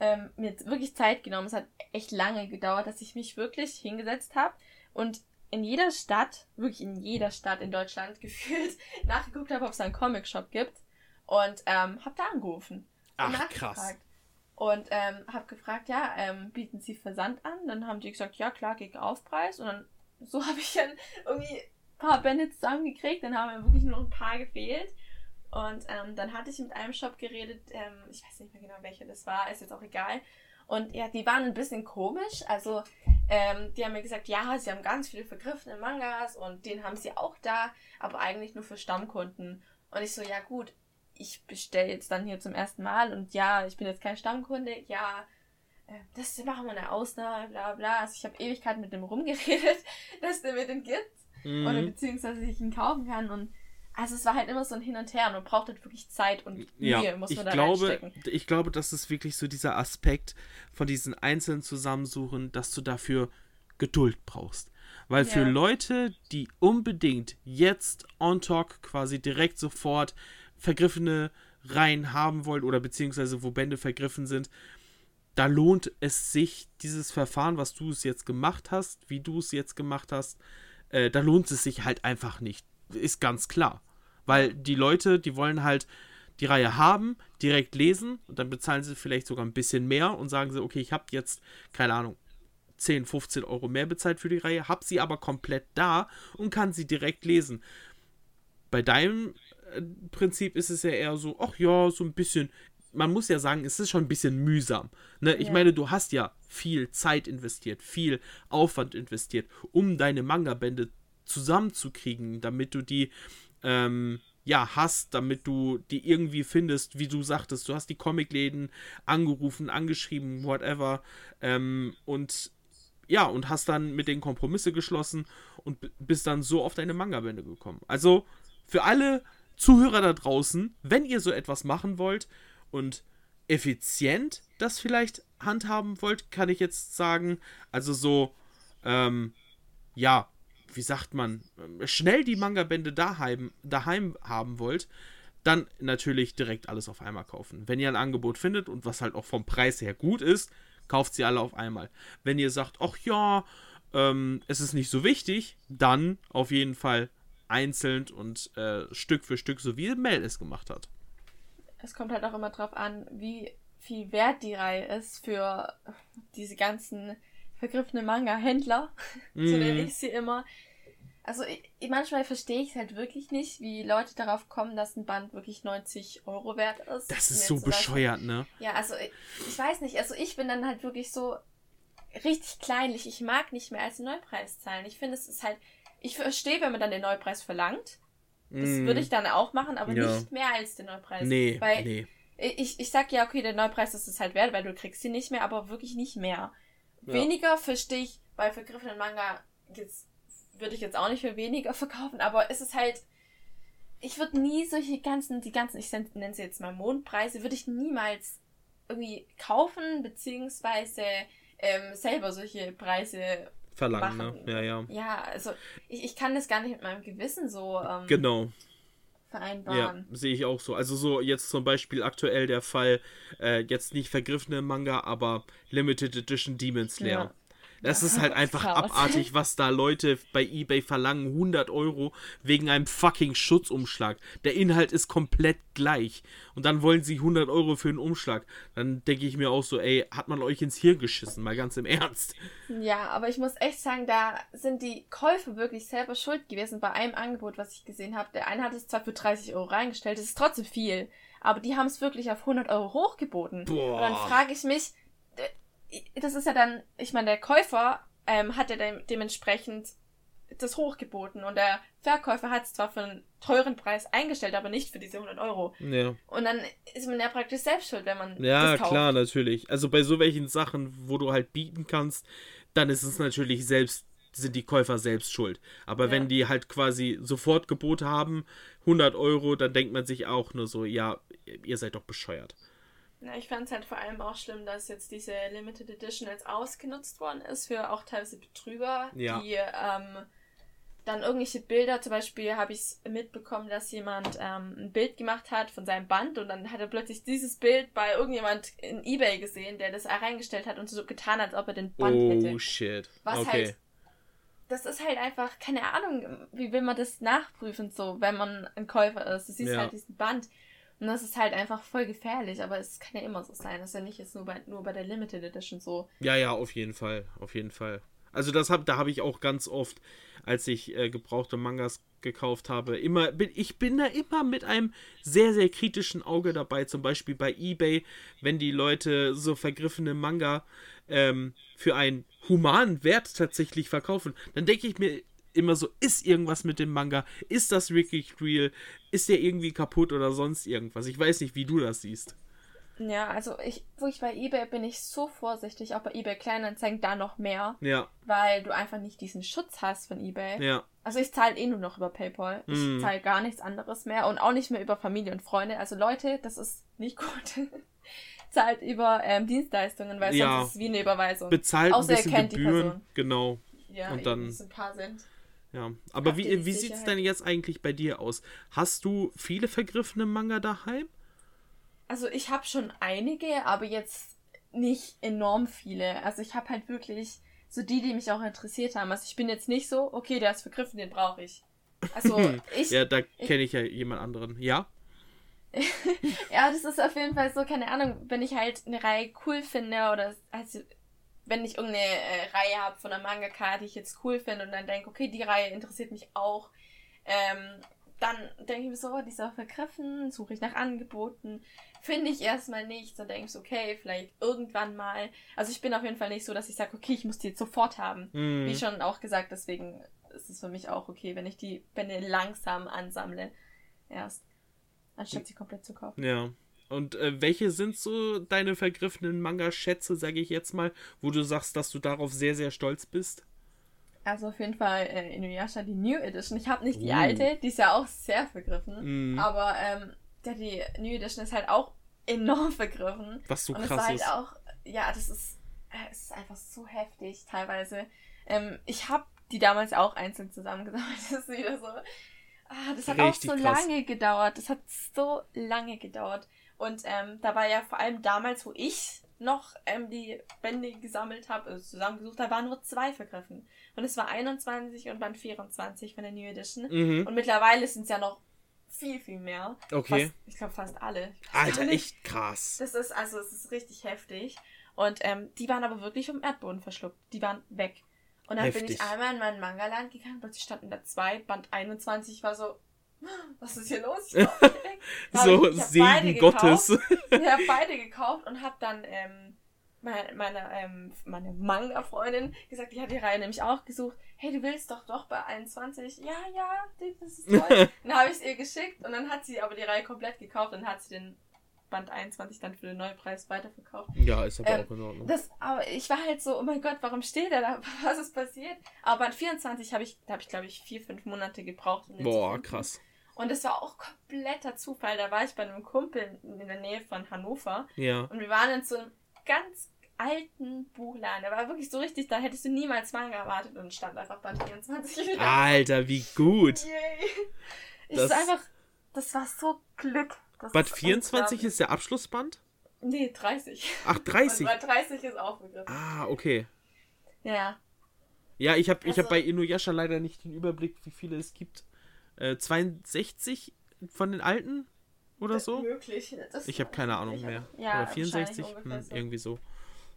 ähm, mir wirklich Zeit genommen. Es hat echt lange gedauert, dass ich mich wirklich hingesetzt habe und in jeder Stadt, wirklich in jeder Stadt in Deutschland gefühlt, nachgeguckt habe, ob es einen Comic-Shop gibt. Und ähm, habe da angerufen. Ach, krass. Und ähm, habe gefragt, ja, ähm, bieten Sie Versand an? Dann haben die gesagt, ja klar, gegen Aufpreis. Und dann so habe ich dann irgendwie ein paar Bände zusammengekriegt. Dann haben mir wirklich nur ein paar gefehlt. Und ähm, dann hatte ich mit einem Shop geredet, ähm, ich weiß nicht mehr genau welcher das war, ist jetzt auch egal. Und ja, die waren ein bisschen komisch. Also, ähm, die haben mir gesagt, ja, sie haben ganz viele vergriffene Mangas und den haben sie auch da, aber eigentlich nur für Stammkunden. Und ich so, ja gut, ich bestelle jetzt dann hier zum ersten Mal und ja, ich bin jetzt kein Stammkunde, ja, äh, das machen wir eine Ausnahme, bla bla. Also ich habe Ewigkeiten mit dem rumgeredet, dass der mir den gibt. Mhm. Oder beziehungsweise ich ihn kaufen kann. Und also es war halt immer so ein Hin und Her und man braucht halt wirklich Zeit und Mühe, ja, muss man ich da glaube, reinstecken. Ich glaube, das ist wirklich so dieser Aspekt von diesen einzelnen Zusammensuchen, dass du dafür Geduld brauchst. Weil ja. für Leute, die unbedingt jetzt on talk quasi direkt sofort vergriffene Reihen haben wollen oder beziehungsweise wo Bände vergriffen sind, da lohnt es sich, dieses Verfahren, was du es jetzt gemacht hast, wie du es jetzt gemacht hast, äh, da lohnt es sich halt einfach nicht. Ist ganz klar. Weil die Leute, die wollen halt die Reihe haben, direkt lesen und dann bezahlen sie vielleicht sogar ein bisschen mehr und sagen sie, okay, ich habe jetzt, keine Ahnung, 10, 15 Euro mehr bezahlt für die Reihe, habe sie aber komplett da und kann sie direkt lesen. Bei deinem äh, Prinzip ist es ja eher so, ach ja, so ein bisschen. Man muss ja sagen, es ist schon ein bisschen mühsam. Ne? Ich ja. meine, du hast ja viel Zeit investiert, viel Aufwand investiert, um deine Manga-Bände zusammenzukriegen, damit du die ähm, ja, hast, damit du die irgendwie findest, wie du sagtest. Du hast die Comicläden angerufen, angeschrieben, whatever. Ähm, und ja, und hast dann mit den Kompromisse geschlossen und bist dann so auf deine Manga-Bände gekommen. Also für alle Zuhörer da draußen, wenn ihr so etwas machen wollt und effizient das vielleicht handhaben wollt, kann ich jetzt sagen, also so, ähm, ja, wie sagt man, schnell die Manga-Bände daheim, daheim haben wollt, dann natürlich direkt alles auf einmal kaufen. Wenn ihr ein Angebot findet und was halt auch vom Preis her gut ist, kauft sie alle auf einmal. Wenn ihr sagt, ach ja, ähm, es ist nicht so wichtig, dann auf jeden Fall einzeln und äh, Stück für Stück, so wie Mel es gemacht hat. Es kommt halt auch immer drauf an, wie viel wert die Reihe ist für diese ganzen vergriffenen Manga-Händler, mm. so nenne ich sie immer. Also ich, manchmal verstehe ich es halt wirklich nicht, wie Leute darauf kommen, dass ein Band wirklich 90 Euro wert ist. Das ist so bescheuert, ne? Ja, also ich, ich, weiß nicht, also ich bin dann halt wirklich so richtig kleinlich. Ich mag nicht mehr als Neupreis zahlen. Ich finde, es ist halt, ich verstehe, wenn man dann den Neupreis verlangt. Das mm. würde ich dann auch machen, aber ja. nicht mehr als den Neupreis. Nee, weil nee. Ich, ich sag ja, okay, der Neupreis ist es halt wert, weil du kriegst sie nicht mehr, aber wirklich nicht mehr. Ja. Weniger verstehe ich bei vergriffenen Manga jetzt würde ich jetzt auch nicht für weniger verkaufen, aber es ist halt, ich würde nie solche ganzen, die ganzen, ich nenne sie jetzt mal Mondpreise, würde ich niemals irgendwie kaufen, beziehungsweise ähm, selber solche Preise verlangen, ne? machen. ne? Ja, ja. Ja, also ich, ich kann das gar nicht mit meinem Gewissen so ähm, genau. Vereinbaren. Ja, sehe ich auch so. Also so jetzt zum Beispiel aktuell der Fall, äh, jetzt nicht vergriffene Manga, aber Limited Edition Demon Slayer. Ja. Das ist halt einfach abartig, was da Leute bei eBay verlangen. 100 Euro wegen einem fucking Schutzumschlag. Der Inhalt ist komplett gleich. Und dann wollen sie 100 Euro für einen Umschlag. Dann denke ich mir auch so, ey, hat man euch ins Hirn geschissen? Mal ganz im Ernst. Ja, aber ich muss echt sagen, da sind die Käufer wirklich selber schuld gewesen bei einem Angebot, was ich gesehen habe. Der eine hat es zwar für 30 Euro reingestellt, das ist trotzdem viel. Aber die haben es wirklich auf 100 Euro hochgeboten. Boah. Und dann frage ich mich, das ist ja dann, ich meine, der Käufer ähm, hat ja de dementsprechend das hochgeboten und der Verkäufer hat es zwar für einen teuren Preis eingestellt, aber nicht für diese 100 Euro. Ja. Und dann ist man ja praktisch selbst schuld, wenn man ja das kauft. klar natürlich. Also bei so welchen Sachen, wo du halt bieten kannst, dann ist es natürlich selbst sind die Käufer selbst schuld. Aber ja. wenn die halt quasi sofort Gebot haben, 100 Euro, dann denkt man sich auch nur so, ja, ihr seid doch bescheuert. Na, ich fand es halt vor allem auch schlimm, dass jetzt diese Limited Edition jetzt ausgenutzt worden ist für auch teilweise Betrüger, ja. die ähm, dann irgendwelche Bilder, zum Beispiel habe ich es mitbekommen, dass jemand ähm, ein Bild gemacht hat von seinem Band und dann hat er plötzlich dieses Bild bei irgendjemand in Ebay gesehen, der das reingestellt hat und so getan hat, als ob er den Band oh, hätte. Oh shit. Was okay. halt das ist halt einfach, keine Ahnung, wie will man das nachprüfen, so, wenn man ein Käufer ist. Du siehst ja. halt diesen Band. Und das ist halt einfach voll gefährlich, aber es kann ja immer so sein. Das ist ja nicht jetzt nur bei, nur bei der Limited Edition so. Ja, ja, auf jeden Fall. Auf jeden Fall. Also das hab, da habe ich auch ganz oft, als ich äh, gebrauchte Mangas gekauft habe, immer, bin, ich bin da immer mit einem sehr, sehr kritischen Auge dabei. Zum Beispiel bei Ebay, wenn die Leute so vergriffene Manga ähm, für einen humanen Wert tatsächlich verkaufen, dann denke ich mir immer so, ist irgendwas mit dem Manga? Ist das wirklich real? Ist der irgendwie kaputt oder sonst irgendwas? Ich weiß nicht, wie du das siehst. Ja, also ich, wo ich bei eBay bin ich so vorsichtig, auch bei eBay Kleinanzeigen da noch mehr. Ja. Weil du einfach nicht diesen Schutz hast von eBay. Ja. Also ich zahle eh nur noch über PayPal. Ich Mhm. zahle gar nichts anderes mehr und auch nicht mehr über Familie und Freunde. Also Leute, das ist nicht gut. Zahlt über ähm, Dienstleistungen, weil Ja. sonst ist es wie eine Überweisung. Bezahlt ein Außer ihr bisschen kennt die Gebühren. Person. Genau. ja, und dann- ein paar sind. Ja. Aber Habt wie, wie sieht es denn jetzt eigentlich bei dir aus? Hast du viele vergriffene Manga daheim? Also ich habe schon einige, aber jetzt nicht enorm viele. Also ich habe halt wirklich so die, die mich auch interessiert haben. Also ich bin jetzt nicht so, okay, der ist vergriffen, den brauche ich. Also ich, Ja, da kenne ich ja jemand anderen. Ja? ja, das ist auf jeden Fall so, keine Ahnung, wenn ich halt eine Reihe cool finde oder also, wenn ich irgendeine äh, Reihe habe von einer Mangaka, die ich jetzt cool finde und dann denke, okay, die Reihe interessiert mich auch, ähm, dann denke ich mir so, oh, die ist auch vergriffen, suche ich nach Angeboten, finde ich erstmal nicht, dann denke ich so, okay, vielleicht irgendwann mal. Also ich bin auf jeden Fall nicht so, dass ich sage, okay, ich muss die jetzt sofort haben. Hm. Wie schon auch gesagt, deswegen ist es für mich auch okay, wenn ich die Bände langsam ansammle. Erst. Anstatt sie komplett zu kaufen. Ja. Und äh, welche sind so deine vergriffenen Manga-Schätze, sage ich jetzt mal, wo du sagst, dass du darauf sehr, sehr stolz bist? Also auf jeden Fall äh, Inuyasha, die New Edition. Ich habe nicht die Uh. alte, die ist ja auch sehr vergriffen. Mhm. Aber ähm, ja, die New Edition ist halt auch enorm vergriffen. Was so Und krass halt ist. auch, ja, das ist, äh, es ist einfach so heftig teilweise. Ähm, ich habe die damals auch einzeln zusammengesammelt. Das ist wieder so. Ah, das hat Richtig auch so krass. lange gedauert. Das hat so lange gedauert. Und ähm, da war ja vor allem damals, wo ich noch ähm, die Bände gesammelt habe, also zusammengesucht habe, waren nur zwei vergriffen. Und es war 21 und Band 24 von der New Edition. Mhm. Und mittlerweile sind es ja noch viel, viel mehr. Okay. Fast, ich glaube fast alle. Alter, echt krass. Das ist, also, es ist richtig heftig. Und ähm, die waren aber wirklich vom Erdboden verschluckt. Die waren weg. Und dann bin Heftig. ich einmal in meinen Manga-Land gegangen, plötzlich standen da zwei, Band 21, ich war so, was ist hier los? So, ich, ich Segen Gottes. gekauft. Ich habe beide gekauft und habe dann ähm, meine, meine, ähm, meine Manga-Freundin gesagt, die hat die Reihe nämlich auch gesucht. Hey, du willst doch doch bei 21? Ja, ja, das ist toll. dann habe ich es ihr geschickt und dann hat sie aber die Reihe komplett gekauft und hat sie den Band 21 dann für den Neupreis weiterverkauft. Ja, ist aber Ähm, auch in Ordnung. Das, aber ich war halt so, oh mein Gott, warum steht er da? Was ist passiert? Aber Band 24 habe ich, da habe ich glaube ich vier, fünf Monate gebraucht. Um Boah, krass. Und es war auch kompletter Zufall. Da war ich bei einem Kumpel in der Nähe von Hannover Ja. und wir waren in so einem ganz alten Buchladen. Der war wirklich so richtig, da hättest du niemals Manga erwartet und stand einfach Band 24 wieder. Alter, wie gut. Yay. Ich Das- ist einfach, das war so Glück. Das Band ist 24 unglaublich. ist der Abschlussband? Nee, 30. Ach, 30. Und Band 30 ist auch begriffen. Ah, okay. Ja. Ja, ich habe ich hab Also- bei Inuyasha leider nicht den Überblick, wie viele es gibt. Äh, 62 von den alten oder so? Möglich. Ich habe keine Ahnung mehr. Ja, oder 64? wahrscheinlich ungefähr Hm, so. irgendwie so.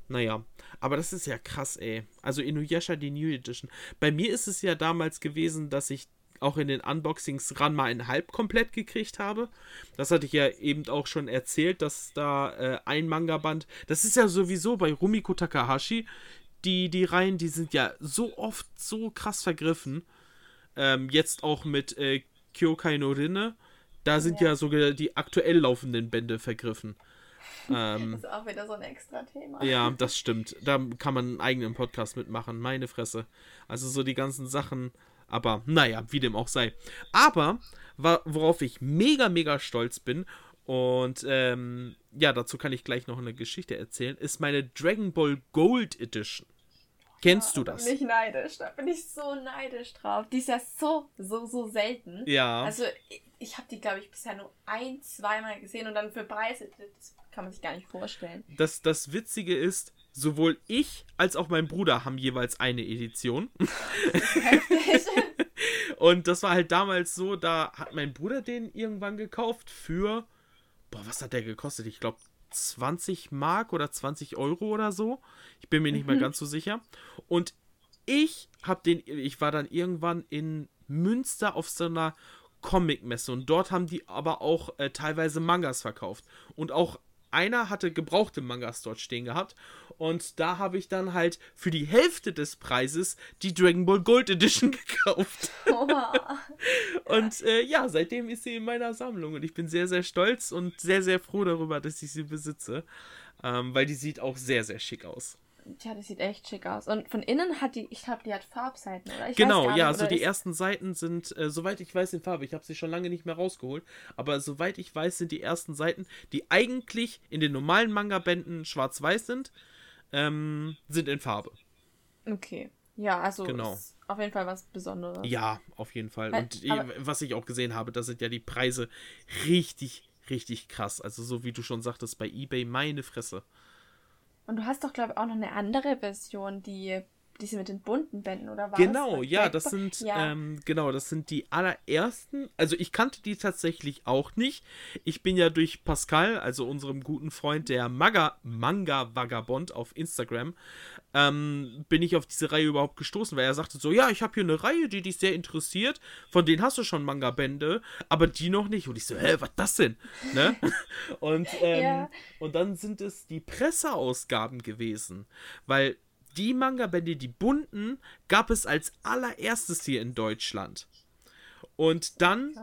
Naja, aber das ist ja krass, ey. Also Inuyasha, die New Edition. Bei mir ist es ja damals gewesen, dass ich auch in den Unboxings Ranma in halb komplett gekriegt habe. Das hatte ich ja eben auch schon erzählt, dass da äh, ein Manga-Band, das ist ja sowieso bei Rumiko Takahashi, die, die Reihen, die sind ja so oft so krass vergriffen. Ähm, jetzt auch mit äh, Kyokai no Rinne, da sind ja. Ja. sogar die aktuell laufenden Bände vergriffen. Ähm, Das ist auch wieder so ein extra Thema. ja, das stimmt. Da kann man einen eigenen Podcast mitmachen. Meine Fresse. Also so die ganzen Sachen. Aber naja, wie dem auch sei. Aber worauf ich mega, mega stolz bin, und ähm, ja, dazu kann ich gleich noch eine Geschichte erzählen, ist meine Dragon Ball Gold Edition. Kennst du Da das? bin ich neidisch. Da bin ich so neidisch drauf. Die ist ja so, so, so selten. Ja. Also, ich, ich habe die, glaube ich, bisher nur ein, zweimal gesehen und dann für Preise, das kann man sich gar nicht vorstellen. Das, das Witzige ist, sowohl ich als auch mein Bruder haben jeweils eine Edition. Heftig. Und das war halt damals so, da hat mein Bruder den irgendwann gekauft für boah, was hat der gekostet? Ich glaube 20 Mark oder 20 Euro oder so. Ich bin mir nicht mhm. mehr ganz so sicher. Und ich habe den, ich war dann irgendwann in Münster auf so einer Comic-Messe und dort haben die aber auch äh, teilweise Mangas verkauft. Und auch einer hatte gebrauchte Mangas dort stehen gehabt. Und da habe ich dann halt für die Hälfte des Preises die Dragon Ball Gold Edition gekauft. Oh. und äh, ja, seitdem ist sie in meiner Sammlung. Und ich bin sehr, sehr stolz und sehr, sehr froh darüber, dass ich sie besitze. Ähm, weil die sieht auch sehr, sehr schick aus. Tja, die sieht echt schick aus. Und von innen hat die, ich glaube, die hat Farbseiten, oder? Ich genau, ja, so die ersten Seiten sind, äh, soweit ich weiß, in Farbe. Ich habe sie schon lange nicht mehr rausgeholt. Aber soweit ich weiß, sind die ersten Seiten, die eigentlich in den normalen Manga-Bänden schwarz-weiß sind, ähm, sind in Farbe. Okay. Ja, also genau. auf jeden Fall was Besonderes. Ja, auf jeden Fall. Weil, Und was ich auch gesehen habe, da sind ja die Preise richtig, richtig krass. Also so wie du schon sagtest, bei eBay meine Fresse. Und du hast doch, glaube ich, auch noch eine andere Version, die diese mit den bunten Bänden, oder was? Genau, ja, das sind, ja. Ähm, genau, das sind die allerersten. Also ich kannte die tatsächlich auch nicht. Ich bin ja durch Pascal, also unserem guten Freund, der Maga, Manga Vagabond auf Instagram, ähm, bin ich auf diese Reihe überhaupt gestoßen, weil er sagte so, ja, ich habe hier eine Reihe, die dich sehr interessiert, von denen hast du schon Manga-Bände, aber die noch nicht. Und ich so, hä, was das denn? Ne? und, ähm, ja. und dann sind es die Presseausgaben gewesen, weil die Manga-Bände, die bunten, gab es als allererstes hier in Deutschland. Und dann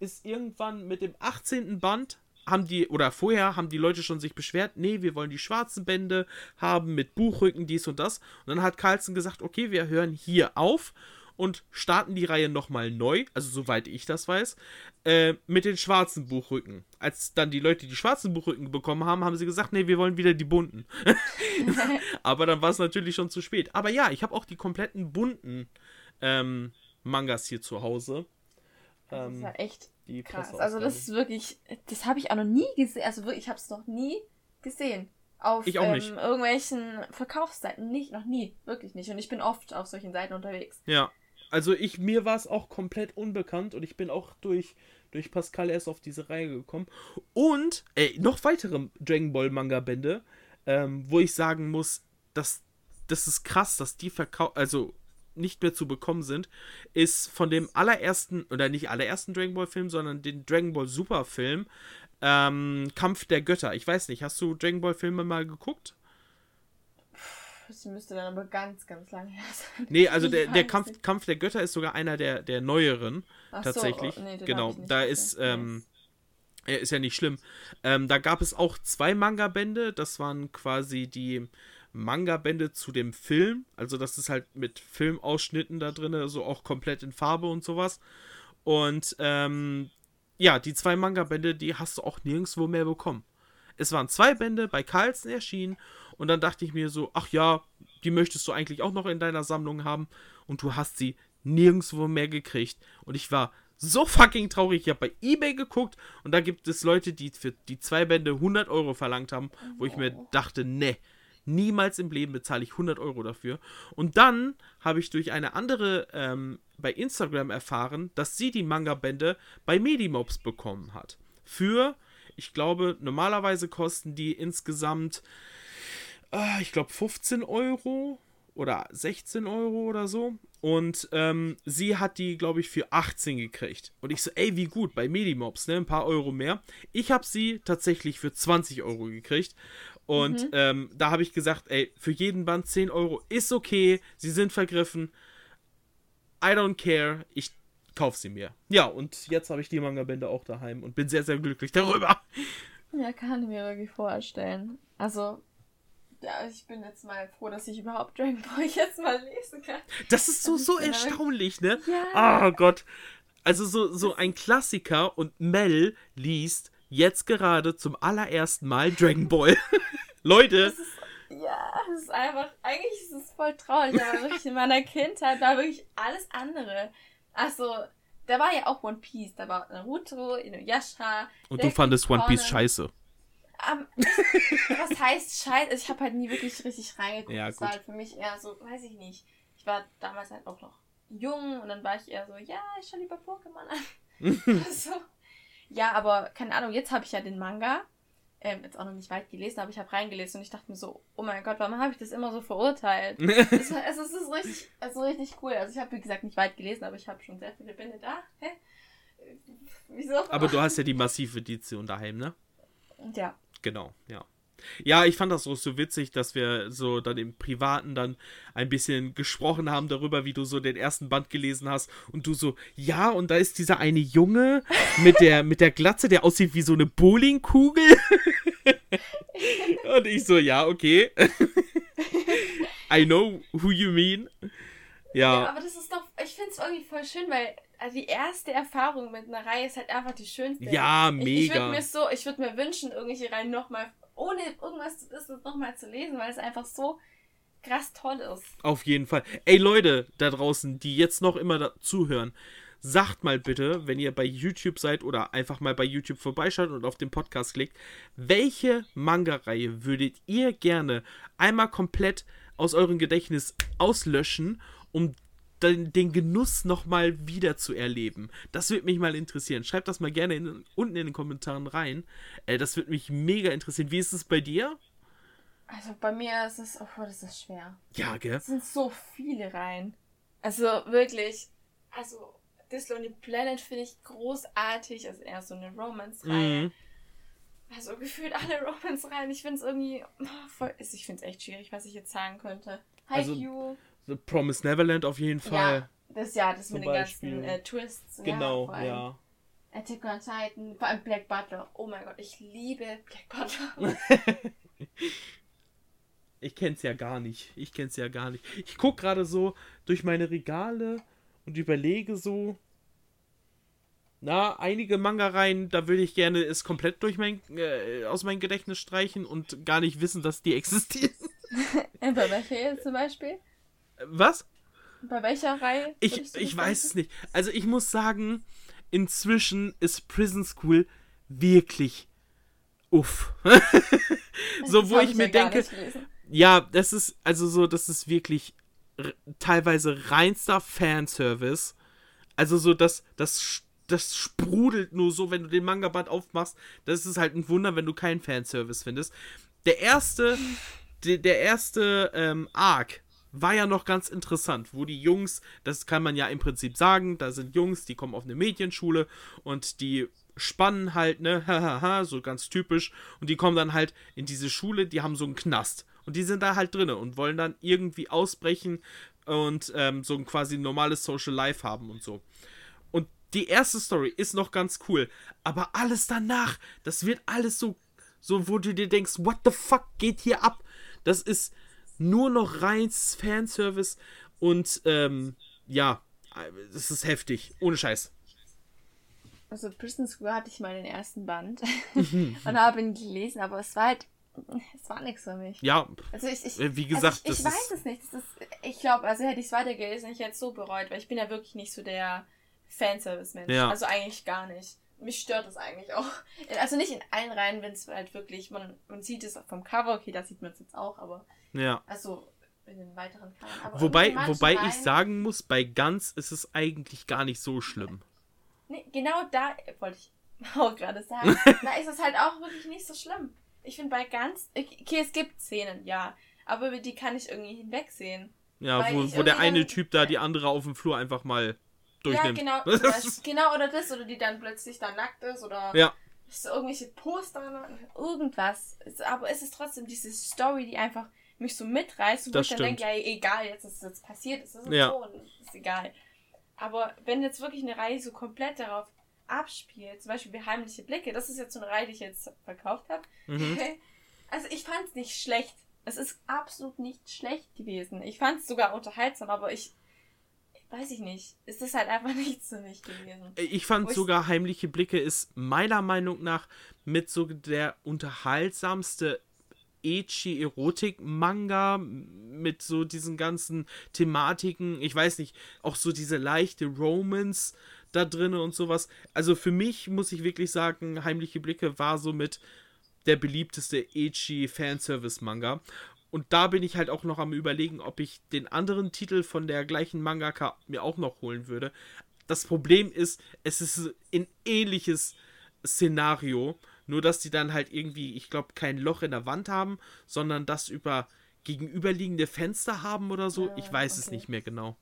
ist irgendwann mit dem 18. Band haben die, oder vorher haben die Leute schon sich beschwert, nee, wir wollen die schwarzen Bände haben mit Buchrücken, dies und das. Und dann hat Carlsen gesagt, okay, wir hören hier auf und starten die Reihe nochmal neu, also soweit ich das weiß, äh, mit den schwarzen Buchrücken. Als dann die Leute die schwarzen Buchrücken bekommen haben, haben sie gesagt, nee, wir wollen wieder die bunten. Aber dann war es natürlich schon zu spät. Aber ja, ich habe auch die kompletten bunten ähm, Mangas hier zu Hause. das ist ähm, ja echt krass. Also das ist wirklich, das habe ich auch noch nie gesehen. Also wirklich, ich habe es noch nie gesehen auf ich auch ähm, irgendwelchen Verkaufsseiten. Nicht, noch nie. Wirklich nicht. Und ich bin oft auf solchen Seiten unterwegs. Ja. Also ich, mir war es auch komplett unbekannt und ich bin auch durch, durch Pascal erst auf diese Reihe gekommen. Und, ey, noch weitere Dragon Ball Manga-Bände, ähm, wo ich sagen muss, dass das ist krass, dass die verkauft, also nicht mehr zu bekommen sind, ist von dem allerersten, oder nicht allerersten Dragon Ball Film, sondern den Dragon Ball Super Film, ähm, Kampf der Götter. Ich weiß nicht, hast du Dragon Ball Filme mal geguckt? Das müsste dann aber ganz, ganz lange her sein. Nee, also der, der Kampf, Kampf der Götter ist sogar einer der, der neueren. Ach tatsächlich. So, oh, nee, genau, da ist, ähm, ja, ist ja nicht schlimm. Ähm, da gab es auch zwei Manga-Bände. Das waren quasi die Manga-Bände zu dem Film. Also, das ist halt mit Filmausschnitten da drin, also auch komplett in Farbe und sowas. Und ähm, ja, die zwei Manga-Bände, die hast du auch nirgendwo mehr bekommen. Es waren zwei Bände bei Carlsen erschienen und dann dachte ich mir so, ach ja, die möchtest du eigentlich auch noch in deiner Sammlung haben und du hast sie nirgendwo mehr gekriegt und ich war so fucking traurig. Ich habe bei eBay geguckt und da gibt es Leute, die für die zwei Bände 100 Euro verlangt haben, wo ich mir dachte, ne, niemals im Leben bezahle ich 100 Euro dafür. Und dann habe ich durch eine andere ähm, bei Instagram erfahren, dass sie die Manga-Bände bei Medimobs bekommen hat. Für, ich glaube, normalerweise kosten die insgesamt, ich glaube, 15 Euro oder 16 Euro oder so. Und ähm, sie hat die, glaube ich, für 18 gekriegt. Und ich so, ey, wie gut, bei Medimobs, ne? Ein paar Euro mehr. Ich habe sie tatsächlich für 20 Euro gekriegt. Und mhm. ähm, da habe ich gesagt, ey, für jeden Band 10 Euro ist okay, sie sind vergriffen. I don't care, ich kauf sie mir. Ja, und jetzt habe ich die Manga-Bände auch daheim und bin sehr, sehr glücklich darüber. Ja, kann ich mir wirklich vorstellen. Also, ja, ich bin jetzt mal froh, dass ich überhaupt Dragon Ball jetzt mal lesen kann. Das ist so, so erstaunlich, ne? Ja. Oh Gott. Also so, so ein Klassiker und Mel liest jetzt gerade zum allerersten Mal Dragon Ball. Leute. Das ist, ja, es ist einfach, eigentlich ist es voll traurig, aber wirklich in meiner Kindheit war wirklich alles andere. Also, da war ja auch One Piece, da war Naruto, Inuyasha. Und du fandest One Piece scheiße. Um, was heißt scheiße? Also ich habe halt nie wirklich richtig reingeguckt. Ja, das war halt für mich eher so, weiß ich nicht. Ich war damals halt auch noch jung und dann war ich eher so, ja, ich schau lieber Pokémon an. so. Ja, aber keine Ahnung, jetzt habe ich ja den Manga. Ähm, jetzt auch noch nicht weit gelesen, aber ich habe reingelesen und ich dachte mir so, oh mein Gott, warum habe ich das immer so verurteilt? es, es, es, ist richtig, es ist richtig cool. Also ich habe, wie gesagt, nicht weit gelesen, aber ich habe schon sehr viele Bände da. Hä? Wieso? Aber du hast ja die massive Edition daheim, ne? Ja. Genau, ja. Ja, ich fand das auch so witzig, dass wir so dann im Privaten dann ein bisschen gesprochen haben darüber, wie du so den ersten Band gelesen hast und du so, ja, und da ist dieser eine Junge mit der, mit der Glatze, der aussieht wie so eine Bowlingkugel. und ich so, ja, okay. I know who you mean. Ja. ja aber das ist doch, ich finde es irgendwie voll schön, weil also die erste Erfahrung mit einer Reihe ist halt einfach die schönste. Ja, mega. Ich, ich würde mir so, ich würde mir wünschen, irgendwelche Reihen nochmal, ohne irgendwas zu wissen, nochmal zu lesen, weil es einfach so krass toll ist. Auf jeden Fall. Ey Leute da draußen, die jetzt noch immer zuhören, sagt mal bitte, wenn ihr bei YouTube seid oder einfach mal bei YouTube vorbeischaut und auf den Podcast klickt, welche Manga-Reihe würdet ihr gerne einmal komplett aus eurem Gedächtnis auslöschen, um den, den Genuss nochmal wieder zu erleben. Das würde mich mal interessieren. Schreibt das mal gerne in, unten in den Kommentaren rein. Äh, das würde mich mega interessieren. Wie ist es bei dir? Also bei mir ist es, oh, das ist schwer. Ja, gell? Es sind so viele rein. Also wirklich, also This Lonely Planet finde ich großartig. Also eher so eine Romance-Reihe. Mhm. Also gefühlt alle Romance-Reihen. Ich finde es irgendwie oh, voll, ich finde es echt schwierig, was ich jetzt sagen könnte. Hi, also, Hugh. The Promised Neverland auf jeden Fall. Ja, das ja, das mit den ganzen äh, Twists. Genau, ja. ja. Attack on Titan, vor allem Black Butler. Oh mein Gott, ich liebe Black Butler. ich kenn's ja gar nicht. Ich kenn's ja gar nicht. Ich guck gerade so durch meine Regale und überlege so. Na, einige Manga-Reihen, da würde ich gerne es komplett durch mein, äh, aus meinem Gedächtnis streichen und gar nicht wissen, dass die existieren. Bei welcher zum Beispiel? Was? Bei welcher Reihe? Ich, ich weiß es nicht. Also ich muss sagen, inzwischen ist Prison School wirklich uff. so, wo ich, ich mir denke, ja, das ist, also so, das ist wirklich teilweise reinster Fanservice. Also so, das, das, das sprudelt nur so, wenn du den Manga-Band aufmachst. Das ist halt ein Wunder, wenn du keinen Fanservice findest. Der erste, der, der erste ähm, Arc war ja noch ganz interessant, wo die Jungs, das kann man ja im Prinzip sagen, da sind Jungs, die kommen auf eine Mädchenschule und die spannen halt, ne, hahaha, so ganz typisch, und die kommen dann halt in diese Schule, die haben so einen Knast und die sind da halt drinne und wollen dann irgendwie ausbrechen und ähm, so ein quasi normales Social Life haben und so. Und die erste Story ist noch ganz cool, aber alles danach, das wird alles so, so, wo du dir denkst, what the fuck geht hier ab? Das ist, nur noch rein Fanservice und ähm, ja, das ist heftig. Ohne Scheiß. Also Prison School hatte ich mal den ersten Band und habe ihn gelesen, aber es war halt, es war nichts für mich. Ja. Also ich, ich wie gesagt, also ich, ich weiß es nicht. Ist, ich glaube, also hätte ich es weitergelesen, ich hätte es so bereut, weil ich bin ja wirklich nicht so der Fanservice-Mensch. Ja. Also eigentlich gar nicht. Mich stört das eigentlich auch. Also nicht in allen Reihen, wenn es halt wirklich, man, man sieht es vom Cover, okay, da sieht man es jetzt auch, aber ja. Also in den weiteren Fällen. wobei wobei ich sagen muss, bei Ganz ist es eigentlich gar nicht so schlimm. Nee, genau da wollte ich auch gerade sagen. da ist es halt auch wirklich nicht so schlimm. Ich finde bei Ganz, okay, es gibt Szenen, ja, aber über die kann ich irgendwie hinwegsehen. Ja, wo, wo der eine Typ da die andere auf dem Flur einfach mal durchnimmt. Ja, genau, genau, oder das, oder die dann plötzlich da nackt ist, oder ja. irgendwelche Poster, irgendwas. Aber es ist trotzdem diese Story, die einfach mich so mitreißt und wo ich dann denke, ja, egal, jetzt ist es passiert, es ist ja. so und ist egal. Aber wenn jetzt wirklich eine Reihe so komplett darauf abspielt, zum Beispiel wie Heimliche Blicke, das ist jetzt so eine Reihe, die ich jetzt verkauft habe. Mhm. Also ich fand es nicht schlecht. Es ist absolut nicht schlecht gewesen. Ich fand es sogar unterhaltsam, aber ich weiß ich nicht. Es ist halt einfach nichts für mich gewesen. Ich fand Wo sogar Heimliche Blicke ist meiner Meinung nach mit so der unterhaltsamste Echi-Erotik-Manga mit so diesen ganzen Thematiken. Ich weiß nicht, auch so diese leichte Romance da drin und sowas. Also für mich muss ich wirklich sagen, Heimliche Blicke war somit der beliebteste Echi-Fanservice-Manga. Und da bin ich halt auch noch am überlegen, ob ich den anderen Titel von der gleichen Mangaka mir auch noch holen würde. Das Problem ist, es ist ein ähnliches Szenario, nur dass die dann halt irgendwie, ich glaube, kein Loch in der Wand haben, sondern das über gegenüberliegende Fenster haben oder so. Ja, ich weiß es okay. nicht mehr genau.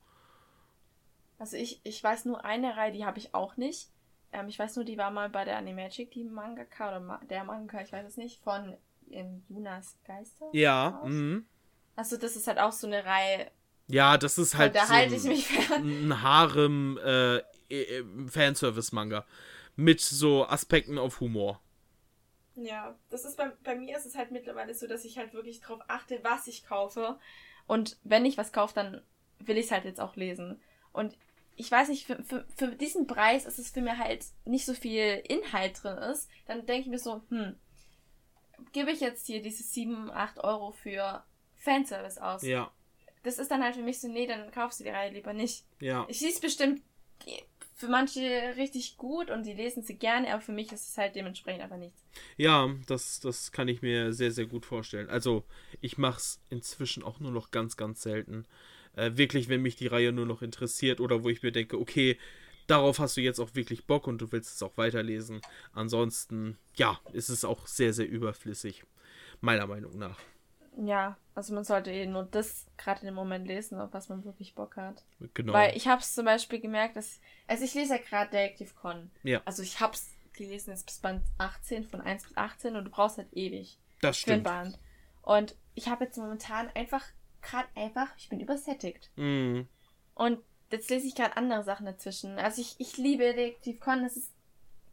Also ich, ich weiß nur eine Reihe, die habe ich auch nicht. Ähm, ich weiß nur, die war mal bei der Animagic, die Mangaka oder Ma der Mangaka, ich weiß es nicht, von ähm, Junas Geister. Ja, mhm. Also das ist halt auch so eine Reihe, ja, das ist halt der so halte ich mich fern. ein Harem äh, äh, Fanservice-Manga mit so Aspekten auf Humor. Ja, das ist bei, bei mir ist es halt mittlerweile so, dass ich halt wirklich drauf achte, was ich kaufe. Und wenn ich was kaufe, dann will ich es halt jetzt auch lesen. Und ich weiß nicht, für, für, für diesen Preis ist es für mir halt nicht so viel Inhalt drin ist. Dann denke ich mir so, hm, gebe ich jetzt hier diese 7, 8 Euro für Fanservice aus. Ja, Das ist dann halt für mich so, nee, dann kaufst du die Reihe lieber nicht. ja. Ich lese bestimmt für manche richtig gut und die lesen sie gerne, aber für mich ist es halt dementsprechend einfach nichts. Ja, das, das kann ich mir sehr, sehr gut vorstellen. Also, ich mache es inzwischen auch nur noch ganz, ganz selten. Äh, wirklich, wenn mich die Reihe nur noch interessiert oder wo ich mir denke, okay, darauf hast du jetzt auch wirklich Bock und du willst es auch weiterlesen. Ansonsten, ja, ist es auch sehr, sehr überflüssig. Meiner Meinung nach. Ja, also man sollte eh nur das gerade im Moment lesen, auf was man wirklich Bock hat. Genau. Weil ich habe es zum Beispiel gemerkt, dass. Also ich lese ja gerade Detective Con. Ja. Also ich habe es gelesen jetzt bis Band 18, von 1 bis 18 und du brauchst halt ewig das stimmt. Band. Und ich habe jetzt momentan einfach, gerade einfach, ich bin übersättigt. Mm, Und jetzt lese ich gerade andere Sachen dazwischen. Also ich, ich liebe Detektiv Con, das ist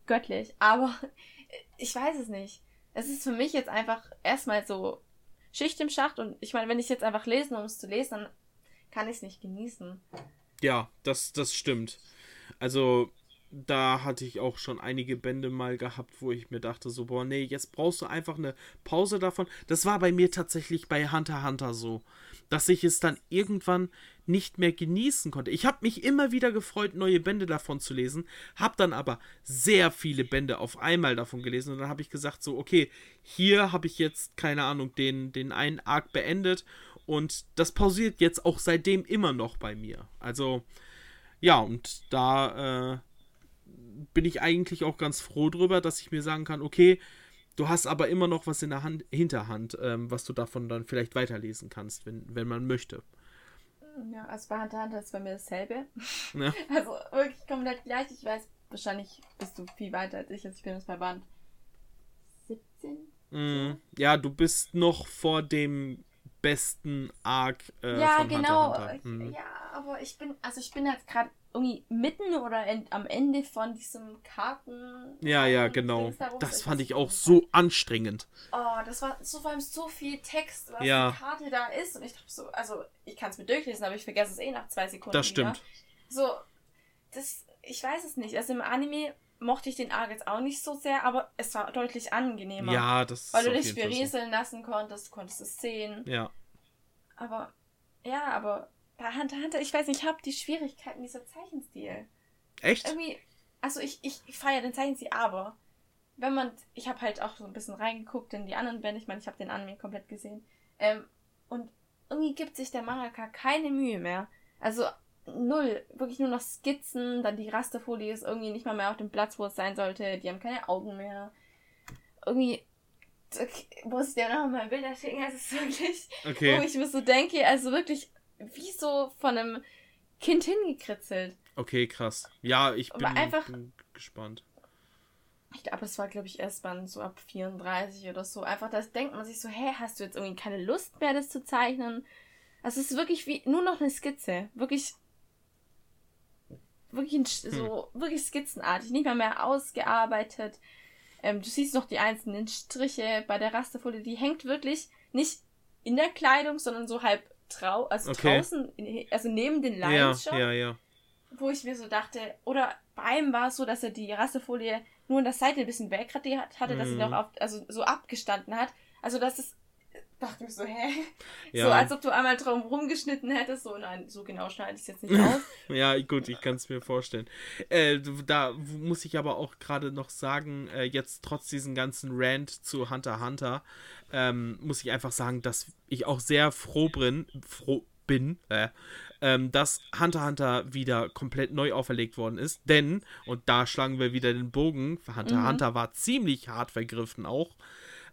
göttlich. Aber ich weiß es nicht. Es ist für mich jetzt einfach erstmal so Schicht im Schacht. Und ich meine, wenn ich es jetzt einfach lesen, um es zu lesen, dann kann ich es nicht genießen. ja, das, das stimmt. Also, da hatte ich auch schon einige Bände mal gehabt, wo ich mir dachte, so, boah, nee, jetzt brauchst du einfach eine Pause davon. Das war bei mir tatsächlich bei Hunter Hunter so, dass ich es dann irgendwann nicht mehr genießen konnte. Ich habe mich immer wieder gefreut, neue Bände davon zu lesen, habe dann aber sehr viele Bände auf einmal davon gelesen und dann habe ich gesagt, so, okay, hier habe ich jetzt, keine Ahnung, den, den einen Arc beendet und das pausiert jetzt auch seitdem immer noch bei mir. Also, ja, und da äh, bin ich eigentlich auch ganz froh drüber, dass ich mir sagen kann, okay, du hast aber immer noch was in der Hand, Hinterhand, ähm, was du davon dann vielleicht weiterlesen kannst, wenn, wenn man möchte. Ja, also bei Hunter Hunter ist bei mir dasselbe. Ja. Also wirklich komplett gleich. Ich weiß, wahrscheinlich bist du viel weiter als ich. Also ich bin jetzt bei Band 17. Mm, ja, du bist noch vor dem besten Arc äh, ja, von genau. Hunter Hunter. Mm. Ja, aber ich bin, also ich bin jetzt gerade irgendwie mitten oder am Ende von diesem Karten. Ja, ja, genau. Das fand ich auch so anstrengend. Oh, das war so vor allem so viel Text, was Ja. die Karte da ist. Und ich dachte so, also ich kann es mir durchlesen, aber ich vergesse es eh nach zwei Sekunden. Das stimmt. Wieder. So, das, ich weiß es nicht. Also im Anime mochte ich den Arc jetzt auch nicht so sehr, aber es war deutlich angenehmer. Ja, das Weil du dich so. berieseln lassen konntest, du konntest es sehen. Ja, Aber, ja, aber bei Hunter Hunter, ich weiß nicht, ich habe die Schwierigkeiten dieser Zeichenstil. echt? Irgendwie, also ich, ich, ich feiere den Zeichenstil, aber wenn man, ich habe halt auch so ein bisschen reingeguckt in die anderen Bände, ich meine, ich habe den Anime komplett gesehen, ähm, und irgendwie gibt sich der Mangaka keine Mühe mehr. Also null, wirklich nur noch Skizzen, dann die Rasterfolie ist irgendwie nicht mal mehr auf dem Platz, wo es sein sollte, die haben keine Augen mehr. Irgendwie muss ich dir noch mal Bilder schicken, also es ist wirklich, wo Okay, ich mir so denke, also wirklich wie so von einem Kind hingekritzelt. okay, krass. Ja, ich bin, einfach- bin gespannt. Ich glaube, es war, glaube ich, erst mal so ab 34 oder so. Einfach, das denkt man sich so, hä, hast du jetzt irgendwie keine Lust mehr, das zu zeichnen? Also es ist wirklich wie nur noch eine Skizze. Wirklich. Wirklich so, wirklich skizzenartig. Nicht mal mehr ausgearbeitet. Ähm, du siehst noch die einzelnen Striche bei der Rasterfolie. Die hängt wirklich nicht in der Kleidung, sondern so halb trau also Okay. draußen, in- also neben den Ja, Lines schon ja, ja. wo ich mir so dachte, oder bei einem war es so, dass er die Rasterfolie nur an der Seite ein bisschen wegradiert hatte, dass sie Mhm. noch auf, also so abgestanden hat. Also das ist, dachte ich so, hä? Ja. So als ob du einmal drum rumgeschnitten hättest. So, nein, so genau schneide ich es jetzt nicht aus. Ja, gut, ich kann es mir vorstellen. Äh, da muss ich aber auch gerade noch sagen, äh, jetzt trotz diesen ganzen Rant zu Hunter Hunter, ähm, muss ich einfach sagen, dass ich auch sehr froh bin, froh, bin, äh, ähm, dass Hunter Hunter wieder komplett neu auferlegt worden ist. Denn, und da schlagen wir wieder den Bogen, Hunter mhm. Hunter war ziemlich hart vergriffen auch.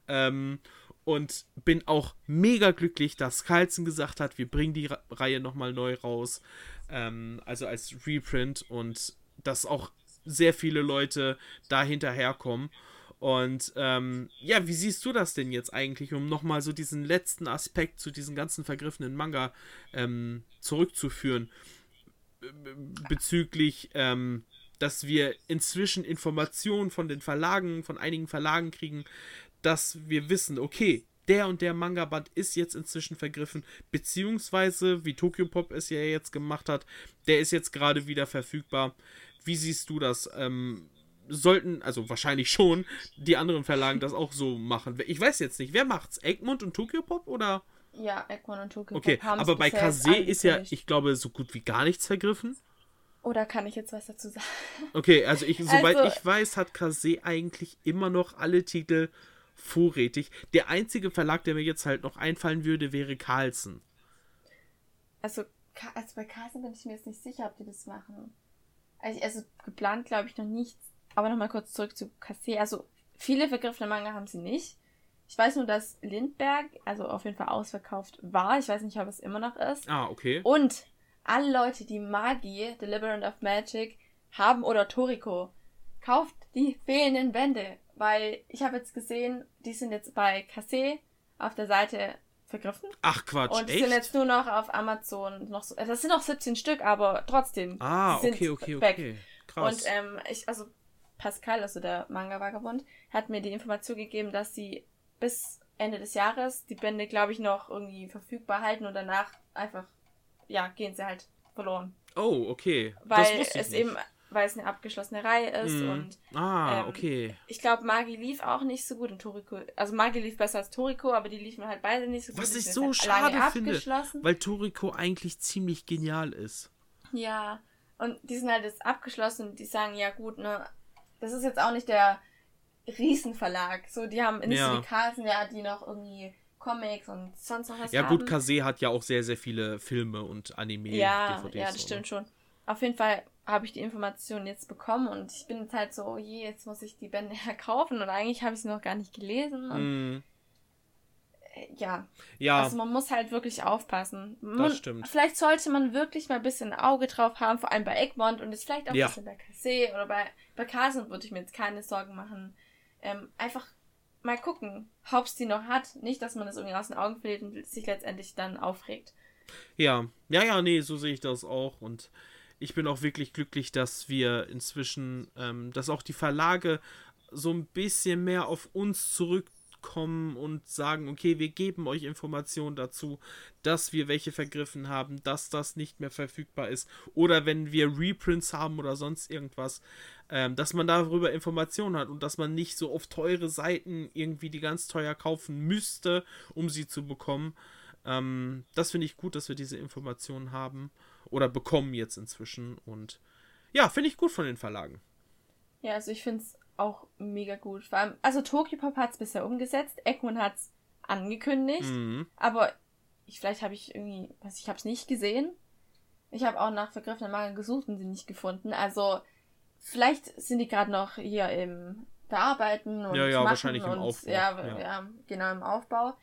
Ähm, und bin auch mega glücklich, dass Carlson gesagt hat, wir bringen die Reihe nochmal neu raus. Ähm, also als Reprint und dass auch sehr viele Leute da hinterherkommen. Und ähm, ja, wie siehst du das denn jetzt eigentlich, um nochmal so diesen letzten Aspekt zu diesem ganzen vergriffenen Manga ähm, zurückzuführen? Bezüglich, ähm, dass wir inzwischen Informationen von den Verlagen, von einigen Verlagen kriegen, dass wir wissen, okay, der und der Manga-Band ist jetzt inzwischen vergriffen, beziehungsweise, wie Tokyo Pop es ja jetzt gemacht hat, der ist jetzt gerade wieder verfügbar. Wie siehst du das? Ähm, sollten, also wahrscheinlich schon, die anderen Verlagen das auch so machen. Ich weiß jetzt nicht, wer macht's? Egmont und Tokyo Pop oder? Ja, Egmont und Tokyo okay, Pop. Okay, aber bei Kase ist ja, ich glaube, so gut wie gar nichts vergriffen. Oder kann ich jetzt was dazu sagen? Okay, also ich, soweit also, ich weiß, hat Kase eigentlich immer noch alle Titel vorrätig. Der einzige Verlag, der mir jetzt halt noch einfallen würde, wäre Carlsen. Also, also bei Carlsen bin ich mir jetzt nicht sicher, ob die das machen. Also, also geplant glaube ich noch nichts. Aber nochmal kurz zurück zu Kassé. Also viele vergriffene Manga haben sie nicht. Ich weiß nur, dass Lindberg, also auf jeden Fall ausverkauft war. Ich weiß nicht, ob es immer noch ist. Ah, okay. Und alle Leute, die Magie, The Labyrinth of Magic, haben oder Toriko, kauft die fehlenden Bände. Weil ich habe jetzt gesehen, die sind jetzt bei Kassé auf der Seite vergriffen. Ach Quatsch, Und die sind jetzt nur noch auf Amazon noch so. Das sind noch 17 Stück, aber trotzdem. Ah, okay, okay, okay. Krass. Und ähm, ich, also Pascal, also der Manga-Vagabund, hat mir die Information gegeben, dass sie bis Ende des Jahres die Bände, glaube ich, noch irgendwie verfügbar halten und danach einfach, ja, gehen sie halt verloren. Oh, okay. Weil es nicht. eben, weil es eine abgeschlossene Reihe ist mm. und. Ah, ähm, okay. Ich glaube, Magi lief auch nicht so gut und Toriko. Also Magi lief besser als Toriko, aber die liefen halt beide nicht so gut. Was ich so halt schade finde, weil Toriko eigentlich ziemlich genial ist. Ja, und die sind halt jetzt abgeschlossen und die sagen, ja gut, ne, das ist jetzt auch nicht der Riesenverlag. So, die haben nicht ja. Carlsen, ja, die noch irgendwie Comics und sonst noch was Ja haben. gut, Kase hat ja auch sehr, sehr viele Filme und Anime. Ja, ja, das stimmt schon. Auf jeden Fall habe ich die Information jetzt bekommen und ich bin jetzt halt so, oh je, jetzt muss ich die Bände kaufen und eigentlich habe ich sie noch gar nicht gelesen. Und mm ja. Ja. Also man muss halt wirklich aufpassen. Man, das stimmt. Vielleicht sollte man wirklich mal ein bisschen ein Auge drauf haben, vor allem bei Egmont und jetzt vielleicht auch ja. ein bisschen bei Cassé oder bei, bei Carson würde ich mir jetzt keine Sorgen machen. Ähm, einfach mal gucken, ob es die noch hat. Nicht, dass man das irgendwie aus den Augen verliert und sich letztendlich dann aufregt. Ja, ja, ja, nee, so sehe ich das auch und ich bin auch wirklich glücklich, dass wir inzwischen, ähm, dass auch die Verlage so ein bisschen mehr auf uns zurück kommen und sagen, okay, wir geben euch Informationen dazu, dass wir welche vergriffen haben, dass das nicht mehr verfügbar ist oder wenn wir Reprints haben oder sonst irgendwas, ähm, dass man darüber Informationen hat und dass man nicht so auf teure Seiten irgendwie die ganz teuer kaufen müsste, um sie zu bekommen. Ähm, das finde ich gut, dass wir diese Informationen haben oder bekommen jetzt inzwischen und ja, finde ich gut von den Verlagen. Ja, also ich finde es auch mega gut. Vor allem, also Tokyo Pop hat es bisher umgesetzt, Egmont hat es angekündigt, mhm. aber ich, vielleicht habe ich irgendwie, was ich habe es nicht gesehen. Ich habe auch nach vergriffenen Mangel gesucht und sie nicht gefunden. Also vielleicht sind die gerade noch hier im Bearbeiten und ja, ja, wahrscheinlich und, im Aufbau. Ja, ja, ja. genau im Aufbau.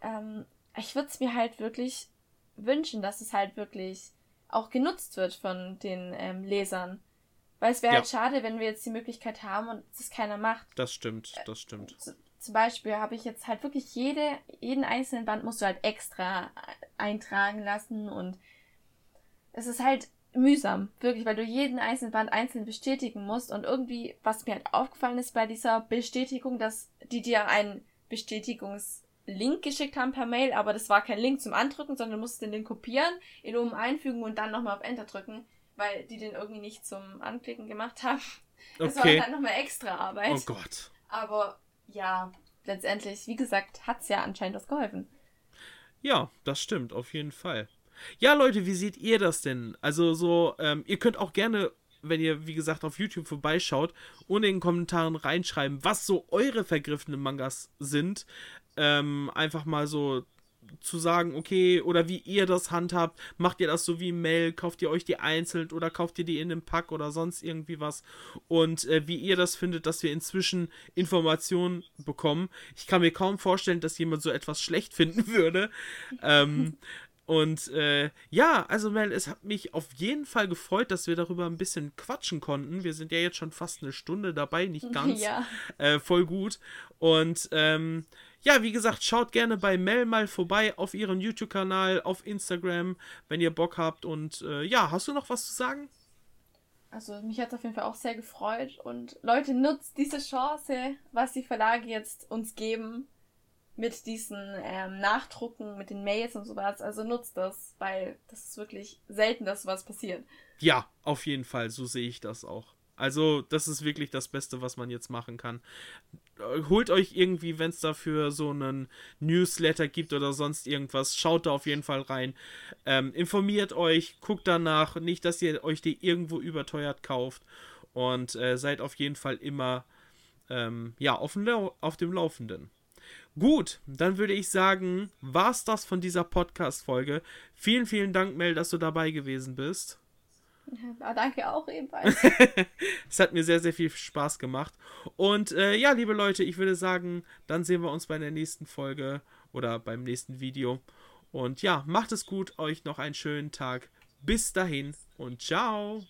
Ähm, ich würde es mir halt wirklich wünschen, dass es halt wirklich auch genutzt wird von den ähm, Lesern. Weil es wäre ja. halt schade, wenn wir jetzt die Möglichkeit haben und es keiner macht. Das stimmt, das stimmt. Z zum Beispiel habe ich jetzt halt wirklich jede, jeden einzelnen Band musst du halt extra eintragen lassen und es ist halt mühsam, wirklich, weil du jeden einzelnen Band einzeln bestätigen musst und irgendwie, was mir halt aufgefallen ist bei dieser Bestätigung, dass die dir einen Bestätigungslink geschickt haben per Mail, aber das war kein Link zum Andrücken, sondern du musst den Link kopieren, ihn oben einfügen und dann nochmal auf Enter drücken weil die den irgendwie nicht zum Anklicken gemacht haben. Das okay. war dann nochmal extra Arbeit. Oh Gott. Aber ja, letztendlich, wie gesagt, hat es ja anscheinend was geholfen. Ja, das stimmt, auf jeden Fall. Ja, Leute, wie seht ihr das denn? Also so, ähm, ihr könnt auch gerne, wenn ihr, wie gesagt, auf YouTube vorbeischaut und in den Kommentaren reinschreiben, was so eure vergriffenen Mangas sind. Ähm, einfach mal so zu sagen, okay, oder wie ihr das handhabt, macht ihr das so wie Mel, kauft ihr euch die einzeln oder kauft ihr die in einem Pack oder sonst irgendwie was und äh, wie ihr das findet, dass wir inzwischen Informationen bekommen. Ich kann mir kaum vorstellen, dass jemand so etwas schlecht finden würde. ähm, und äh, ja, also Mel, es hat mich auf jeden Fall gefreut, dass wir darüber ein bisschen quatschen konnten. Wir sind ja jetzt schon fast eine Stunde dabei, nicht ganz. Ja. Äh, voll gut. Und ähm, ja, wie gesagt, schaut gerne bei Mel mal vorbei auf ihrem YouTube-Kanal, auf Instagram, wenn ihr Bock habt. Und äh, ja, hast du noch was zu sagen? Also mich hat es auf jeden Fall auch sehr gefreut. Und Leute, nutzt diese Chance, was die Verlage jetzt uns geben mit diesen ähm, Nachdrucken, mit den Mails und sowas. Also nutzt das, weil das ist wirklich selten, dass sowas passiert. Ja, auf jeden Fall, so sehe ich das auch. Also, das ist wirklich das Beste, was man jetzt machen kann. Holt euch irgendwie, wenn es dafür so einen Newsletter gibt oder sonst irgendwas, schaut da auf jeden Fall rein. Ähm, informiert euch, guckt danach, nicht, dass ihr euch die irgendwo überteuert kauft und äh, seid auf jeden Fall immer ähm, ja, auf dem, auf dem Laufenden. Gut, dann würde ich sagen, war's das von dieser Podcast-Folge. Vielen, vielen Dank, Mel, dass du dabei gewesen bist. Ja, danke auch ebenfalls. es hat mir sehr, sehr viel Spaß gemacht. Und äh, ja, liebe Leute, ich würde sagen, dann sehen wir uns bei der nächsten Folge oder beim nächsten Video. Und ja, macht es gut, euch noch einen schönen Tag. Bis dahin und ciao.